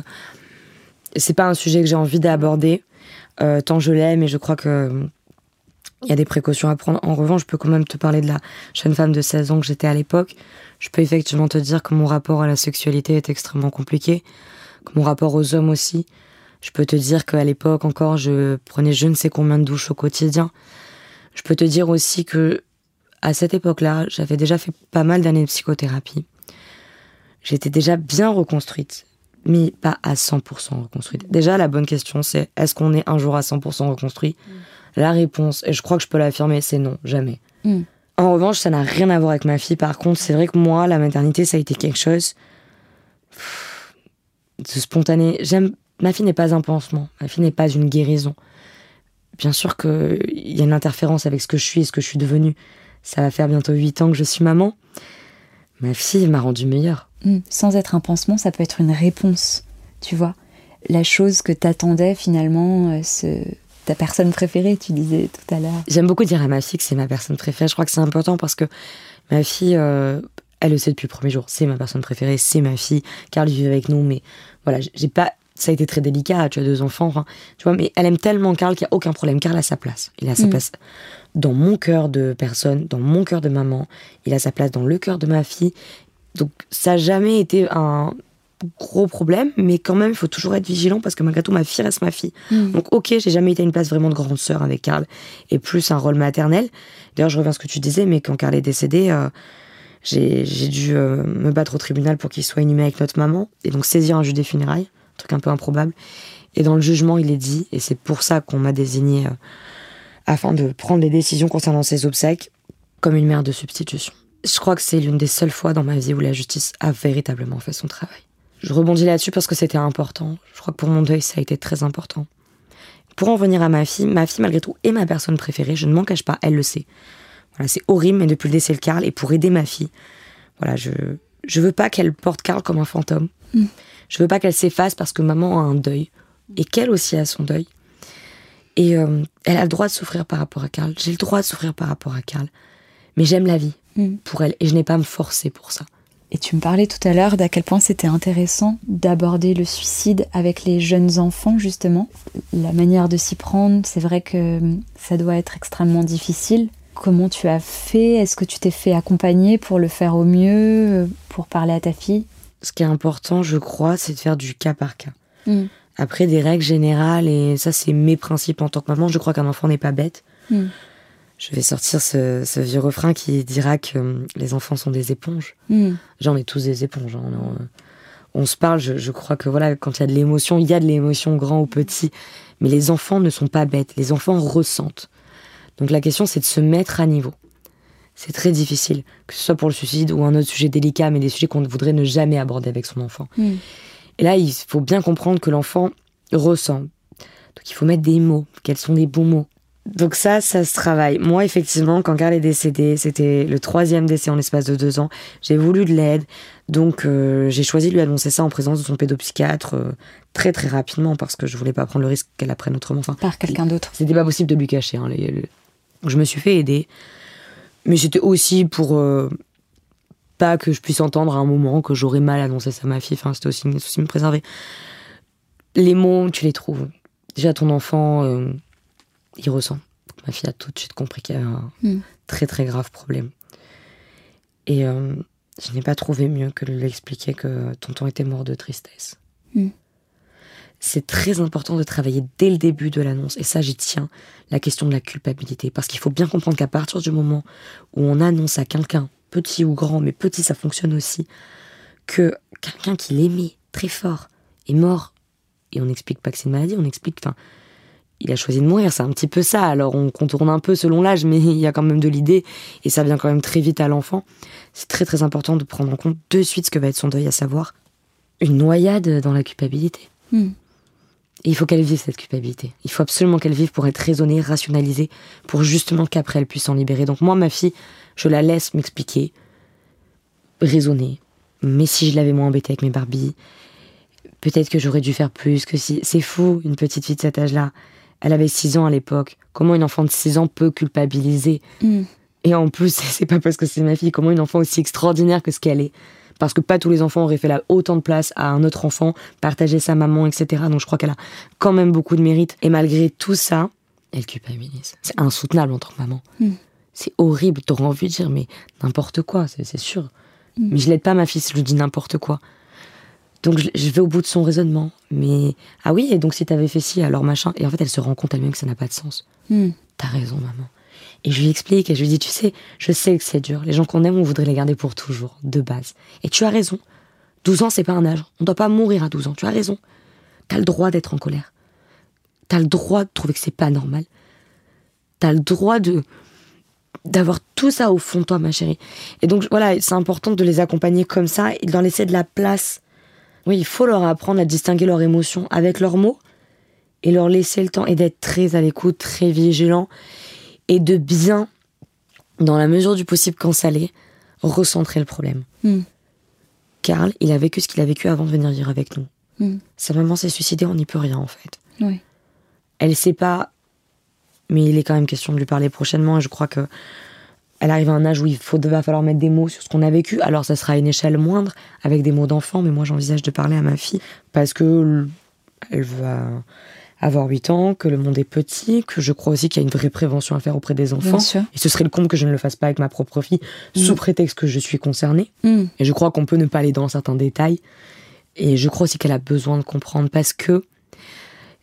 c'est pas un sujet que j'ai envie d'aborder euh, tant je l'aime et je crois que il y a des précautions à prendre. En revanche, je peux quand même te parler de la jeune femme de 16 ans que j'étais à l'époque. Je peux effectivement te dire que mon rapport à la sexualité est extrêmement compliqué, que mon rapport aux hommes aussi. Je peux te dire qu'à l'époque encore, je prenais je ne sais combien de douches au quotidien. Je peux te dire aussi que à cette époque-là, j'avais déjà fait pas mal d'années de psychothérapie. J'étais déjà bien reconstruite, mais pas à 100% reconstruite. Déjà, la bonne question, c'est est-ce qu'on est un jour à 100% reconstruit mm. La réponse, et je crois que je peux l'affirmer, c'est non, jamais. Mm. En revanche, ça n'a rien à voir avec ma fille. Par contre, c'est vrai que moi, la maternité, ça a été quelque chose de spontané. J'aime ma fille n'est pas un pansement, ma fille n'est pas une guérison. Bien sûr qu'il y a une interférence avec ce que je suis et ce que je suis devenue. Ça va faire bientôt 8 ans que je suis maman. Ma fille m'a rendue meilleure. Hmm. Sans être un pansement, ça peut être une réponse, tu vois. La chose que t'attendais finalement, euh, ta personne préférée, tu disais tout à l'heure. J'aime beaucoup dire à ma fille que c'est ma personne préférée. Je crois que c'est important parce que ma fille, euh, elle le sait depuis le premier jour. C'est ma personne préférée, c'est ma fille. Carl vit avec nous, mais voilà, j'ai pas ça a été très délicat, tu as deux enfants, tu vois, mais elle aime tellement Karl qu'il n'y a aucun problème. Karl a sa place. Il a sa mm. place dans mon cœur de personne, dans mon cœur de maman. Il a sa place dans le cœur de ma fille. Donc ça n'a jamais été un gros problème, mais quand même, il faut toujours être vigilant parce que malgré tout, ma fille reste ma fille. Mm. Donc ok, j'ai jamais été une place vraiment de grande sœur avec Karl et plus un rôle maternel. D'ailleurs, je reviens à ce que tu disais, mais quand Karl est décédé, euh, j'ai dû euh, me battre au tribunal pour qu'il soit inhumé avec notre maman et donc saisir un juge des funérailles truc un peu improbable. Et dans le jugement, il est dit, et c'est pour ça qu'on m'a désigné euh, afin de prendre des décisions concernant ses obsèques, comme une mère de substitution. Je crois que c'est l'une des seules fois dans ma vie où la justice a véritablement fait son travail. Je rebondis là-dessus parce que c'était important. Je crois que pour mon deuil, ça a été très important. Pour en venir à ma fille, ma fille, malgré tout, est ma personne préférée. Je ne m'en cache pas, elle le sait. Voilà, c'est horrible, mais depuis le décès de Karl, et pour aider ma fille, voilà, je, je veux pas qu'elle porte Karl comme un fantôme. Mm. Je veux pas qu'elle s'efface parce que maman a un deuil et qu'elle aussi a son deuil. Et euh, elle a le droit de souffrir par rapport à Karl. J'ai le droit de souffrir par rapport à Karl. Mais j'aime la vie mm. pour elle et je n'ai pas à me forcer pour ça. Et tu me parlais tout à l'heure d'à quel point c'était intéressant d'aborder le suicide avec les jeunes enfants, justement. La manière de s'y prendre, c'est vrai que ça doit être extrêmement difficile. Comment tu as fait? Est-ce que tu t'es fait accompagner pour le faire au mieux, pour parler à ta fille? Ce qui est important, je crois, c'est de faire du cas par cas. Mm. Après, des règles générales, et ça, c'est mes principes en tant que maman, je crois qu'un enfant n'est pas bête. Mm. Je vais sortir ce, vieux refrain qui dira que hum, les enfants sont des éponges. Mm. J'en ai tous des éponges. Hein, euh, on, se parle, je, crois que voilà, quand il y a de l'émotion, il y a de l'émotion, grand ou petit. Mais les enfants ne sont pas bêtes. Les enfants ressentent. Donc la question, c'est de se mettre à niveau c'est très difficile, que ce soit pour le suicide ou un autre sujet délicat, mais des sujets qu'on voudrait ne jamais aborder avec son enfant. Hmm. Et là, il faut bien comprendre que l'enfant ressent. Donc il faut mettre des mots, quels sont les bons mots. Donc ça, ça se travaille. Moi, effectivement, quand Carl est décédé, c'était le troisième décès en l'espace de deux ans. J'ai voulu de l'aide, donc euh, j'ai choisi de lui annoncer ça en présence de son pédopsychiatre euh, très très rapidement parce que je voulais pas prendre le risque qu'elle apprenne autrement. Enfin, Par quelqu'un d'autre. C'était pas possible de lui cacher. Hein, Je me suis fait aider. Mais c'était aussi pour euh, pas que je puisse entendre à un moment que j'aurais mal annoncé ça à ma fille. Enfin, c'était aussi, aussi me préserver. Les mots, tu les trouves. Déjà, ton enfant, il ressent. Ma fille a tout de suite compris qu'il y avait un hmm. très très grave problème. Et euh, je n'ai pas trouvé mieux que de lui expliquer que tonton était mort de tristesse. Hmm c'est très important de travailler dès le début de l'annonce. Et ça, j'y tiens, la question de la culpabilité. Parce qu'il faut bien comprendre qu'à partir du moment où on annonce à quelqu'un, petit ou grand, mais petit, ça fonctionne aussi, que quelqu'un qui l'aimait très fort est mort, et on n'explique pas que c'est une maladie, on explique, enfin, il a choisi de mourir, c'est un petit peu ça. Alors on contourne un peu selon l'âge, mais il y a quand même de l'idée et ça vient quand même très vite à l'enfant. C'est très très important de prendre en compte de suite ce que va être son deuil, à savoir une noyade dans la culpabilité. Hmm. Et il faut qu'elle vive cette culpabilité. Il faut absolument qu'elle vive pour être raisonnée, rationalisée, pour justement qu'après elle puisse s'en libérer. Donc moi, ma fille, je la laisse m'expliquer, raisonner. Mais si je l'avais moins embêtée avec mes Barbies, peut-être que j'aurais dû faire plus, que si... C'est fou, une petite fille de cet âge-là. Elle avait 6 ans à l'époque. Comment une enfant de 6 ans peut culpabiliser Hmm. Et en plus, c'est pas parce que c'est ma fille, comment une enfant aussi extraordinaire que ce qu'elle est. Parce que pas tous les enfants auraient fait là autant de place à un autre enfant, partager sa maman, etc. Donc je crois qu'elle a quand même beaucoup de mérite. Et malgré tout ça, elle culpabilise. C'est insoutenable en tant que maman. Mm. C'est horrible. T'aurais envie de dire, mais n'importe quoi, c'est sûr. Mais je l'aide pas ma fille si je lui dis n'importe quoi. Donc je, je vais au bout de son raisonnement. Mais ah oui, et donc si t'avais fait ci, alors machin. Et en fait, elle se rend compte elle-même que ça n'a pas de sens. Hmm. T'as raison, maman. Et je lui explique, et je lui dis, tu sais, je sais que c'est dur. Les gens qu'on aime, on voudrait les garder pour toujours, de base. Et tu as raison. 12 ans, c'est pas un âge. On doit pas mourir à 12 ans. Tu as raison. T'as le droit d'être en colère. T'as le droit de trouver que c'est pas normal. T'as le droit de d'avoir tout ça au fond de toi, ma chérie. Et donc voilà, c'est important de les accompagner comme ça et de leur laisser de la place. Oui, il faut leur apprendre à distinguer leurs émotions avec leurs mots et leur laisser le temps et d'être très à l'écoute, très vigilant et de bien, dans la mesure du possible quand ça l'est, recentrer le problème. Hmm. Karl, il a vécu ce qu'il a vécu avant de venir vivre avec nous. Hmm. Sa maman s'est suicidée, on n'y peut rien en fait. Oui. Elle sait pas, mais il est quand même question de lui parler prochainement et je crois que elle arrive à un âge où il faut, va falloir mettre des mots sur ce qu'on a vécu. Alors ça sera à une échelle moindre, avec des mots d'enfant, mais moi j'envisage de parler à ma fille parce que elle va avoir 8 ans, que le monde est petit, que je crois aussi qu'il y a une vraie prévention à faire auprès des enfants. Bien sûr. Et ce serait le comble que je ne le fasse pas avec ma propre fille, sous Mm. prétexte que je suis concernée. Hmm. Et je crois qu'on peut ne pas aller dans certains détails. Et je crois aussi qu'elle a besoin de comprendre parce que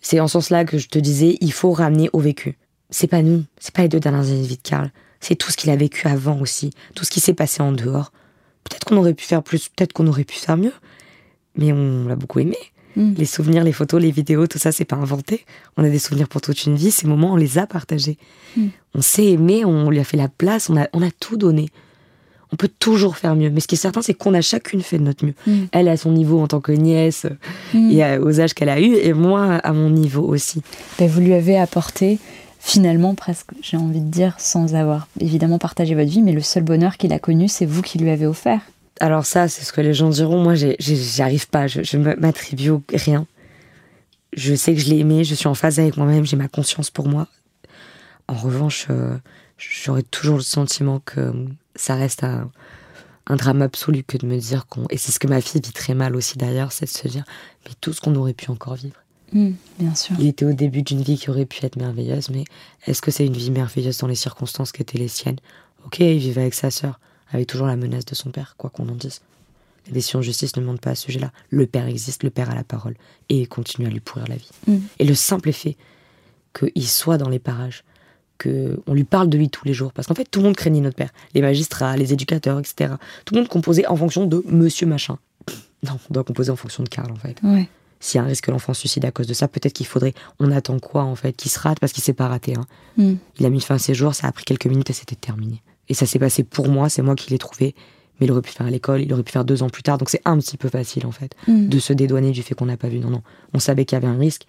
c'est en ce sens-là que je te disais, il faut ramener au vécu. C'est pas nous, c'est pas les deux dernières années de vie de Karl. C'est tout ce qu'il a vécu avant aussi, tout ce qui s'est passé en dehors. Peut-être qu'on aurait pu faire plus, peut-être qu'on aurait pu faire mieux. Mais on l'a beaucoup aimé. Hmm. Les souvenirs, les photos, les vidéos, tout ça, c'est pas inventé. On a des souvenirs pour toute une vie. Ces moments, on les a partagés. Mm. On s'est aimé, on lui a fait la place, on a, on a tout donné. On peut toujours faire mieux. Mais ce qui est certain, c'est qu'on a chacune fait de notre mieux. Mm. Elle à son niveau en tant que nièce Hmm. et aux âges qu'elle a eu, et moi à mon niveau aussi. Ben, vous lui avez apporté finalement presque, j'ai envie de dire, sans avoir évidemment partagé votre vie, mais le seul bonheur qu'il a connu, c'est vous qui lui avez offert. Alors ça, c'est ce que les gens diront. Moi, j'ai- j'ai- j'y arrive pas. Je, je m'attribue rien. Je sais que je l'ai aimé. Je suis en phase avec moi-même. J'ai ma conscience pour moi. En revanche, euh, j'aurais toujours le sentiment que ça reste un, un drame absolu que de me dire qu'on... Et c'est ce que ma fille vit très mal aussi d'ailleurs, c'est de se dire, mais tout ce qu'on aurait pu encore vivre. Hmm, bien sûr. Il était au début d'une vie qui aurait pu être merveilleuse, mais est-ce que c'est une vie merveilleuse dans les circonstances qui étaient les siennes? Ok, il vivait avec sa sœur, avec toujours la menace de son père, quoi qu'on en dise. Les décisions de justice ne mentent pas à ce sujet-là. Le père existe, le père a la parole, et il continue à lui pourrir la vie. Mm. Et le simple effet qu'il soit dans les parages, que on lui parle de lui tous les jours, parce qu'en fait tout le monde craignait notre père, les magistrats, les éducateurs, etc. Tout le monde composait en fonction de Monsieur Machin. Non, on doit composer en fonction de Karl en fait Ouais. S'il y a un risque que l'enfant se suicide à cause de ça, peut-être qu'il faudrait. On attend quoi en fait Qu'il se rate parce qu'il s'est pas raté. Hein. Hmm. Il a mis fin à ses jours, ça a pris quelques minutes et c'était terminé. Et ça s'est passé pour moi, c'est moi qui l'ai trouvé. Mais il aurait pu faire à l'école, il aurait pu faire deux ans plus tard, donc c'est un petit peu facile en fait Hmm. de se dédouaner du fait qu'on n'a pas vu. Non, non, on savait qu'il y avait un risque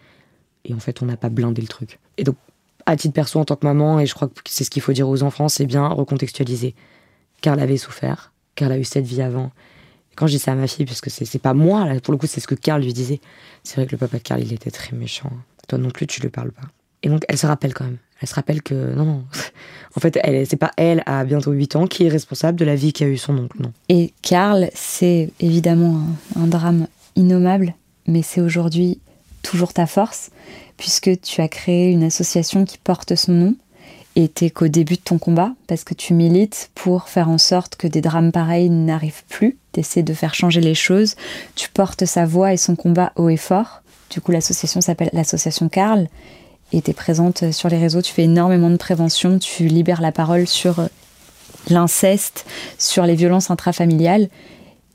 et en fait on n'a pas blindé le truc. Et donc, à titre perso en tant que maman, et je crois que c'est ce qu'il faut dire aux enfants, c'est bien recontextualiser. Karl avait souffert, Karl a eu cette vie avant. Quand dis ça à ma fille, parce que c'est pas moi, pour le coup, c'est ce que Karl lui disait. C'est vrai que le papa de Karl, il était très méchant. Toi non plus, tu lui parles pas. Et donc, elle se rappelle quand même. Elle se rappelle que, non. En fait, elle, c'est pas elle, à bientôt 8 ans, qui est responsable de la vie qu'a eu son oncle, non. Et Karl, c'est évidemment un drame innommable, mais c'est aujourd'hui toujours ta force, puisque tu as créé une association qui porte son nom, et qu'au début de ton combat, parce que tu milites pour faire en sorte que des drames pareils n'arrivent plus, t'essaies de faire changer les choses, tu portes sa voix et son combat haut et fort. Du coup, l'association s'appelle l'association Karl, et t'es présente sur les réseaux, tu fais énormément de prévention, tu libères la parole sur euh, l'inceste, sur les violences intrafamiliales.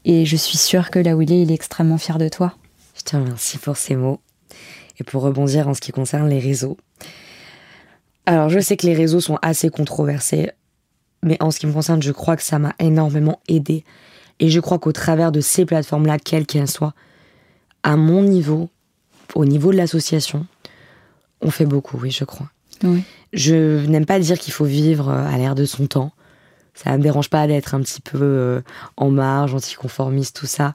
Et je suis sûre que là où il est, il est extrêmement fier de toi. Je te remercie pour ces mots. Et pour rebondir en ce qui concerne les réseaux. Alors, je sais que les réseaux sont assez controversés, mais en ce qui me concerne, je crois que ça m'a énormément aidé. Et je crois qu'au travers de ces plateformes-là, quelles qu'elles soient, à mon niveau, au niveau de l'association, on fait beaucoup, oui, je crois. Je n'aime pas dire qu'il faut vivre euh, à l'air de son temps. Ça me dérange pas d'être un petit peu euh, en marge, anticonformiste, tout ça.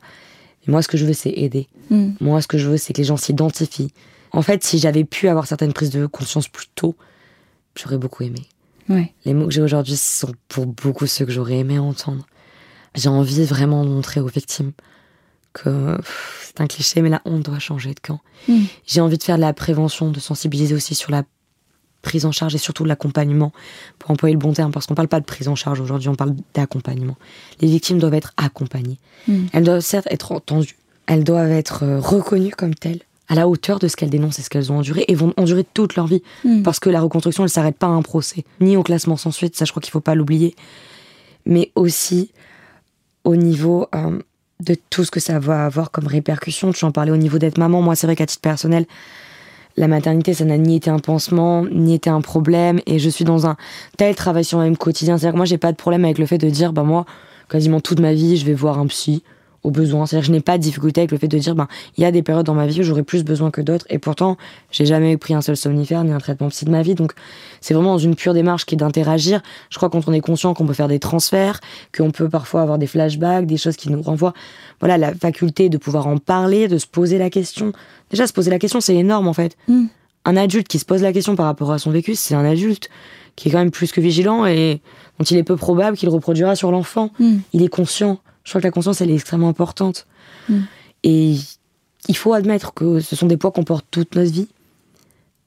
Mais moi, ce que je veux, c'est aider. Mm. Moi, ce que je veux, c'est que les gens s'identifient. En fait, si j'avais pu avoir certaines prises de conscience plus tôt, j'aurais beaucoup aimé. Les mots que j'ai aujourd'hui sont pour beaucoup ceux que j'aurais aimé entendre. J'ai envie vraiment de montrer aux victimes que c'est un cliché, mais la honte doit changer de camp. Mm. J'ai envie de faire de la prévention, de sensibiliser aussi sur la prise en charge et surtout l'accompagnement, pour employer le bon terme, parce qu'on ne parle pas de prise en charge aujourd'hui, on parle d'accompagnement. Les victimes doivent être accompagnées. Mm. Elles doivent certes être entendues, elles doivent être euh, reconnues comme telles, à la hauteur de ce qu'elles dénoncent et ce qu'elles ont enduré, et vont endurer toute leur vie. Mm. Parce que la reconstruction, elle ne s'arrête pas à un procès, ni au classement sans suite, ça je crois qu'il ne faut pas l'oublier, mais aussi au niveau euh, de tout ce que ça va avoir comme répercussion. Tu en parlais au niveau d'être maman. Moi, c'est vrai qu'à titre personnel, la maternité, ça n'a ni été un pansement, ni été un problème. Et je suis dans un tel travail sur moi-même quotidien. C'est-à-dire que moi, j'ai pas de problème avec le fait de dire, bah, moi, quasiment toute ma vie, je vais voir un psy au besoin. C'est-à-dire que je n'ai pas de difficulté avec le fait de dire, ben, il y a des périodes dans ma vie où j'aurais plus besoin que d'autres. Et pourtant, j'ai jamais pris un seul somnifère ni un traitement psy de ma vie. Donc, c'est vraiment dans une pure démarche qui est d'interagir. Je crois quand on est conscient qu'on peut faire des transferts, qu'on peut parfois avoir des flashbacks, des choses qui nous renvoient. Voilà, la faculté de pouvoir en parler, de se poser la question. Déjà, se poser la question, c'est énorme, en fait. Mm. Un adulte qui se pose la question par rapport à son vécu, c'est un adulte qui est quand même plus que vigilant et dont il est peu probable qu'il reproduira sur l'enfant. Mm. Il est conscient. Je crois que la conscience, elle est extrêmement importante. Mm. Et il faut admettre que ce sont des poids qu'on porte toute notre vie,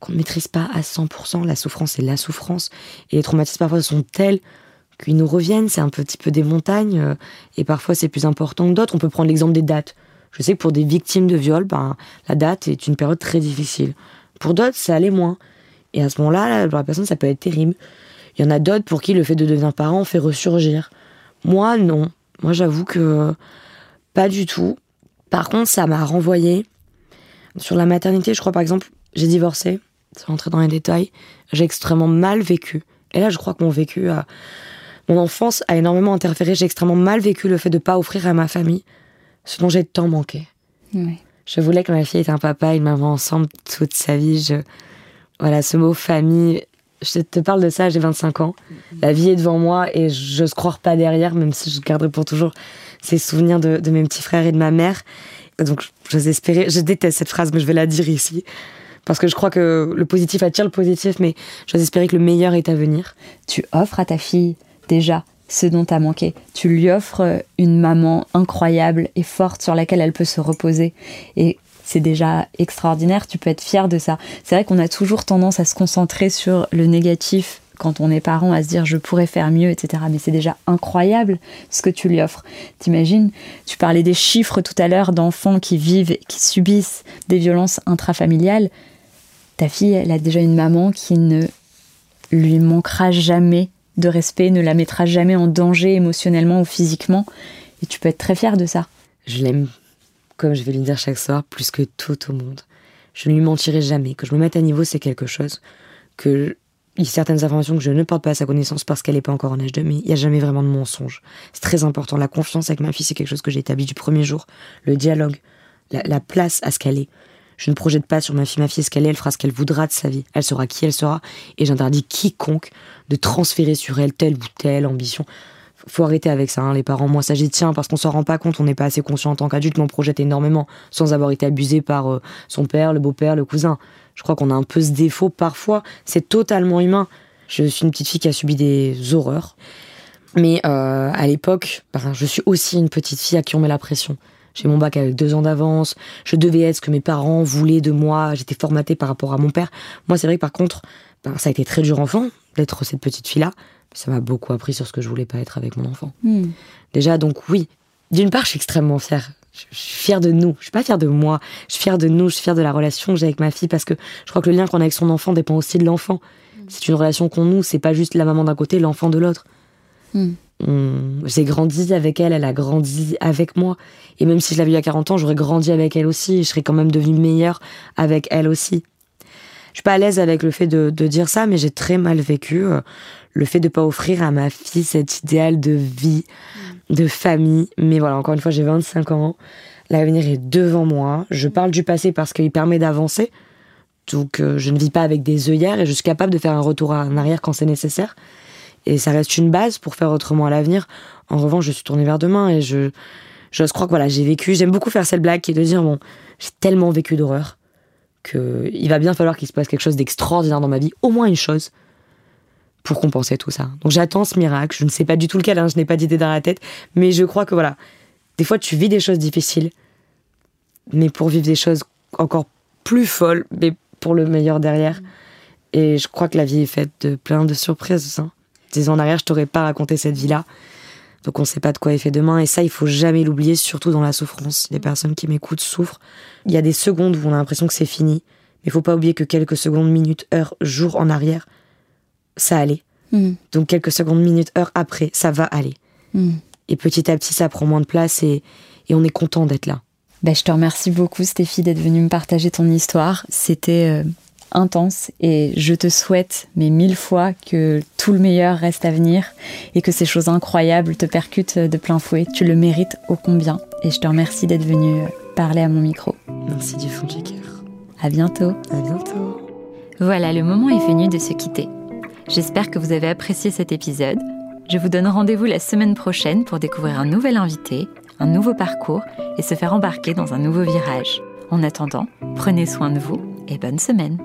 qu'on ne maîtrise pas à 100%. La souffrance, c'est la souffrance. Et les traumatismes, parfois, sont tels qu'ils nous reviennent. C'est un petit peu des montagnes. Euh, et parfois, c'est plus important que d'autres. On peut prendre l'exemple des dates. Je sais que pour des victimes de viol, ben, la date est une période très difficile. Pour d'autres, ça allait moins. Et à ce moment-là, pour la personne, ça peut être terrible. Il y en a d'autres pour qui le fait de devenir parent fait ressurgir. Moi, non. Moi, j'avoue que pas du tout. Par contre, ça m'a renvoyé sur la maternité. Je crois, par exemple, j'ai divorcé, sans rentrer dans les détails. J'ai extrêmement mal vécu. Et là, je crois que mon vécu, a... mon enfance a énormément interféré. J'ai extrêmement mal vécu le fait de ne pas offrir à ma famille ce dont j'ai tant manqué. Je voulais que ma fille ait un papa et une maman ensemble toute sa vie. Je... Voilà, ce mot famille, je te parle de ça, j'ai 25 ans. La vie est devant moi et j'ose croire pas derrière, même si je garderai pour toujours ces souvenirs de, mes petits frères et de ma mère. Donc, j'ose espérer, je déteste cette phrase, mais je vais la dire ici. Parce que je crois que le positif attire le positif, mais j'ose espérer que le meilleur est à venir. Tu offres à ta fille déjà ce dont tu as manqué. Tu lui offres une maman incroyable et forte sur laquelle elle peut se reposer. Et c'est déjà extraordinaire, tu peux être fier de ça. C'est vrai qu'on a toujours tendance à se concentrer sur le négatif quand on est parent, à se dire je pourrais faire mieux, etc. Mais c'est déjà incroyable ce que tu lui offres. T'imagines, tu parlais des chiffres tout à l'heure d'enfants qui vivent, qui subissent des violences intrafamiliales. Ta fille, elle a déjà une maman qui ne lui manquera jamais de respect, ne la mettra jamais en danger émotionnellement ou physiquement. Et tu peux être très fier de ça. Je l'aime comme je vais lui dire chaque soir, plus que tout au monde. Je ne lui mentirai jamais. Que je me mette à niveau, c'est quelque chose. Que il y a certaines informations que je ne porte pas à sa connaissance parce qu'elle n'est pas encore en âge de mais il n'y a jamais vraiment de mensonge. C'est très important. La confiance avec ma fille, c'est quelque chose que j'ai établi du premier jour. Le dialogue, la, place à ce qu'elle est. Je ne projette pas sur ma fille. Ma fille, ce qu'elle est, elle fera ce qu'elle voudra de sa vie. Elle sera qui elle sera. Et j'interdis quiconque de transférer sur elle telle ou telle ambition faut arrêter avec ça, hein, les parents. Moi, ça j'y tiens parce qu'on s'en rend pas compte, on n'est pas assez conscient en tant qu'adulte, mais on projette énormément sans avoir été abusé par euh, son père, le beau-père, le cousin. Je crois qu'on a un peu ce défaut parfois. C'est totalement humain. Je suis une petite fille qui a subi des horreurs. Mais euh, à l'époque, ben, je suis aussi une petite fille à qui on met la pression. J'ai mon bac avec deux ans d'avance. Je devais être ce que mes parents voulaient de moi. J'étais formatée par rapport à mon père. Moi, c'est vrai que par contre, ben, ça a été très dur enfant d'être cette petite fille-là ça m'a beaucoup appris sur ce que je voulais pas être avec mon enfant. Hmm. Déjà, donc oui, d'une part, je suis extrêmement fière. Je, suis fière de nous. Je suis pas fière de moi. Je suis fière de nous. Je suis fière de la relation que j'ai avec ma fille parce que je crois que le lien qu'on a avec son enfant dépend aussi de l'enfant. Hmm. C'est une relation qu'on noue. C'est pas juste la maman d'un côté, l'enfant de l'autre. Hmm. j'ai grandi avec elle, elle a grandi avec moi. Et même si je l'avais eu à 40 ans, j'aurais grandi avec elle aussi. Et je serais quand même devenue meilleure avec elle aussi. Je suis pas à l'aise avec le fait de, dire ça, mais j'ai très mal vécu euh, le fait de pas offrir à ma fille cet idéal de vie, mm. de famille. Mais voilà, encore une fois, j'ai 25 ans. L'avenir est devant moi. Je parle du passé parce qu'il permet d'avancer. Donc, euh, je ne vis pas avec des œillères et je suis capable de faire un retour en arrière quand c'est nécessaire. Et ça reste une base pour faire autrement à l'avenir. En revanche, je suis tournée vers demain et je, j'ose croire que voilà, j'ai vécu. J'aime beaucoup faire cette blague qui est de dire bon, j'ai tellement vécu d'horreur que il va bien falloir qu'il se passe quelque chose d'extraordinaire dans ma vie, au moins une chose, pour compenser tout ça. Donc j'attends ce miracle. Je ne sais pas du tout lequel, hein, je n'ai pas d'idée dans la tête, mais je crois que voilà, des fois tu vis des choses difficiles, mais pour vivre des choses encore plus folles, mais pour le meilleur derrière. Et je crois que la vie est faite de plein de surprises. Hein. Ans en arrière, je t'aurais pas raconté cette vie-là. Donc on ne sait pas de quoi est fait demain. Et ça, il faut jamais l'oublier, surtout dans la souffrance. Les personnes qui m'écoutent souffrent. Il y a des secondes où on a l'impression que c'est fini. Mais il faut pas oublier que quelques secondes, minutes, heures, jours en arrière, ça allait. Hmm. Donc quelques secondes, minutes, heures après, ça va aller. Hmm. Et petit à petit, ça prend moins de place et, et on est content d'être là. Ben, je te remercie beaucoup, Stéphie, d'être venue me partager ton histoire. C'était euh, intense et je te souhaite, mais mille fois, que tout le meilleur reste à venir et que ces choses incroyables te percutent de plein fouet. Tu le mérites ô combien et je te remercie d'être venu parler à mon micro. Merci du fond du cœur. À bientôt. À bientôt. Voilà, le moment est venu de se quitter. J'espère que vous avez apprécié cet épisode. Je vous donne rendez-vous la semaine prochaine pour découvrir un nouvel invité, un nouveau parcours et se faire embarquer dans un nouveau virage. En attendant, prenez soin de vous et bonne semaine.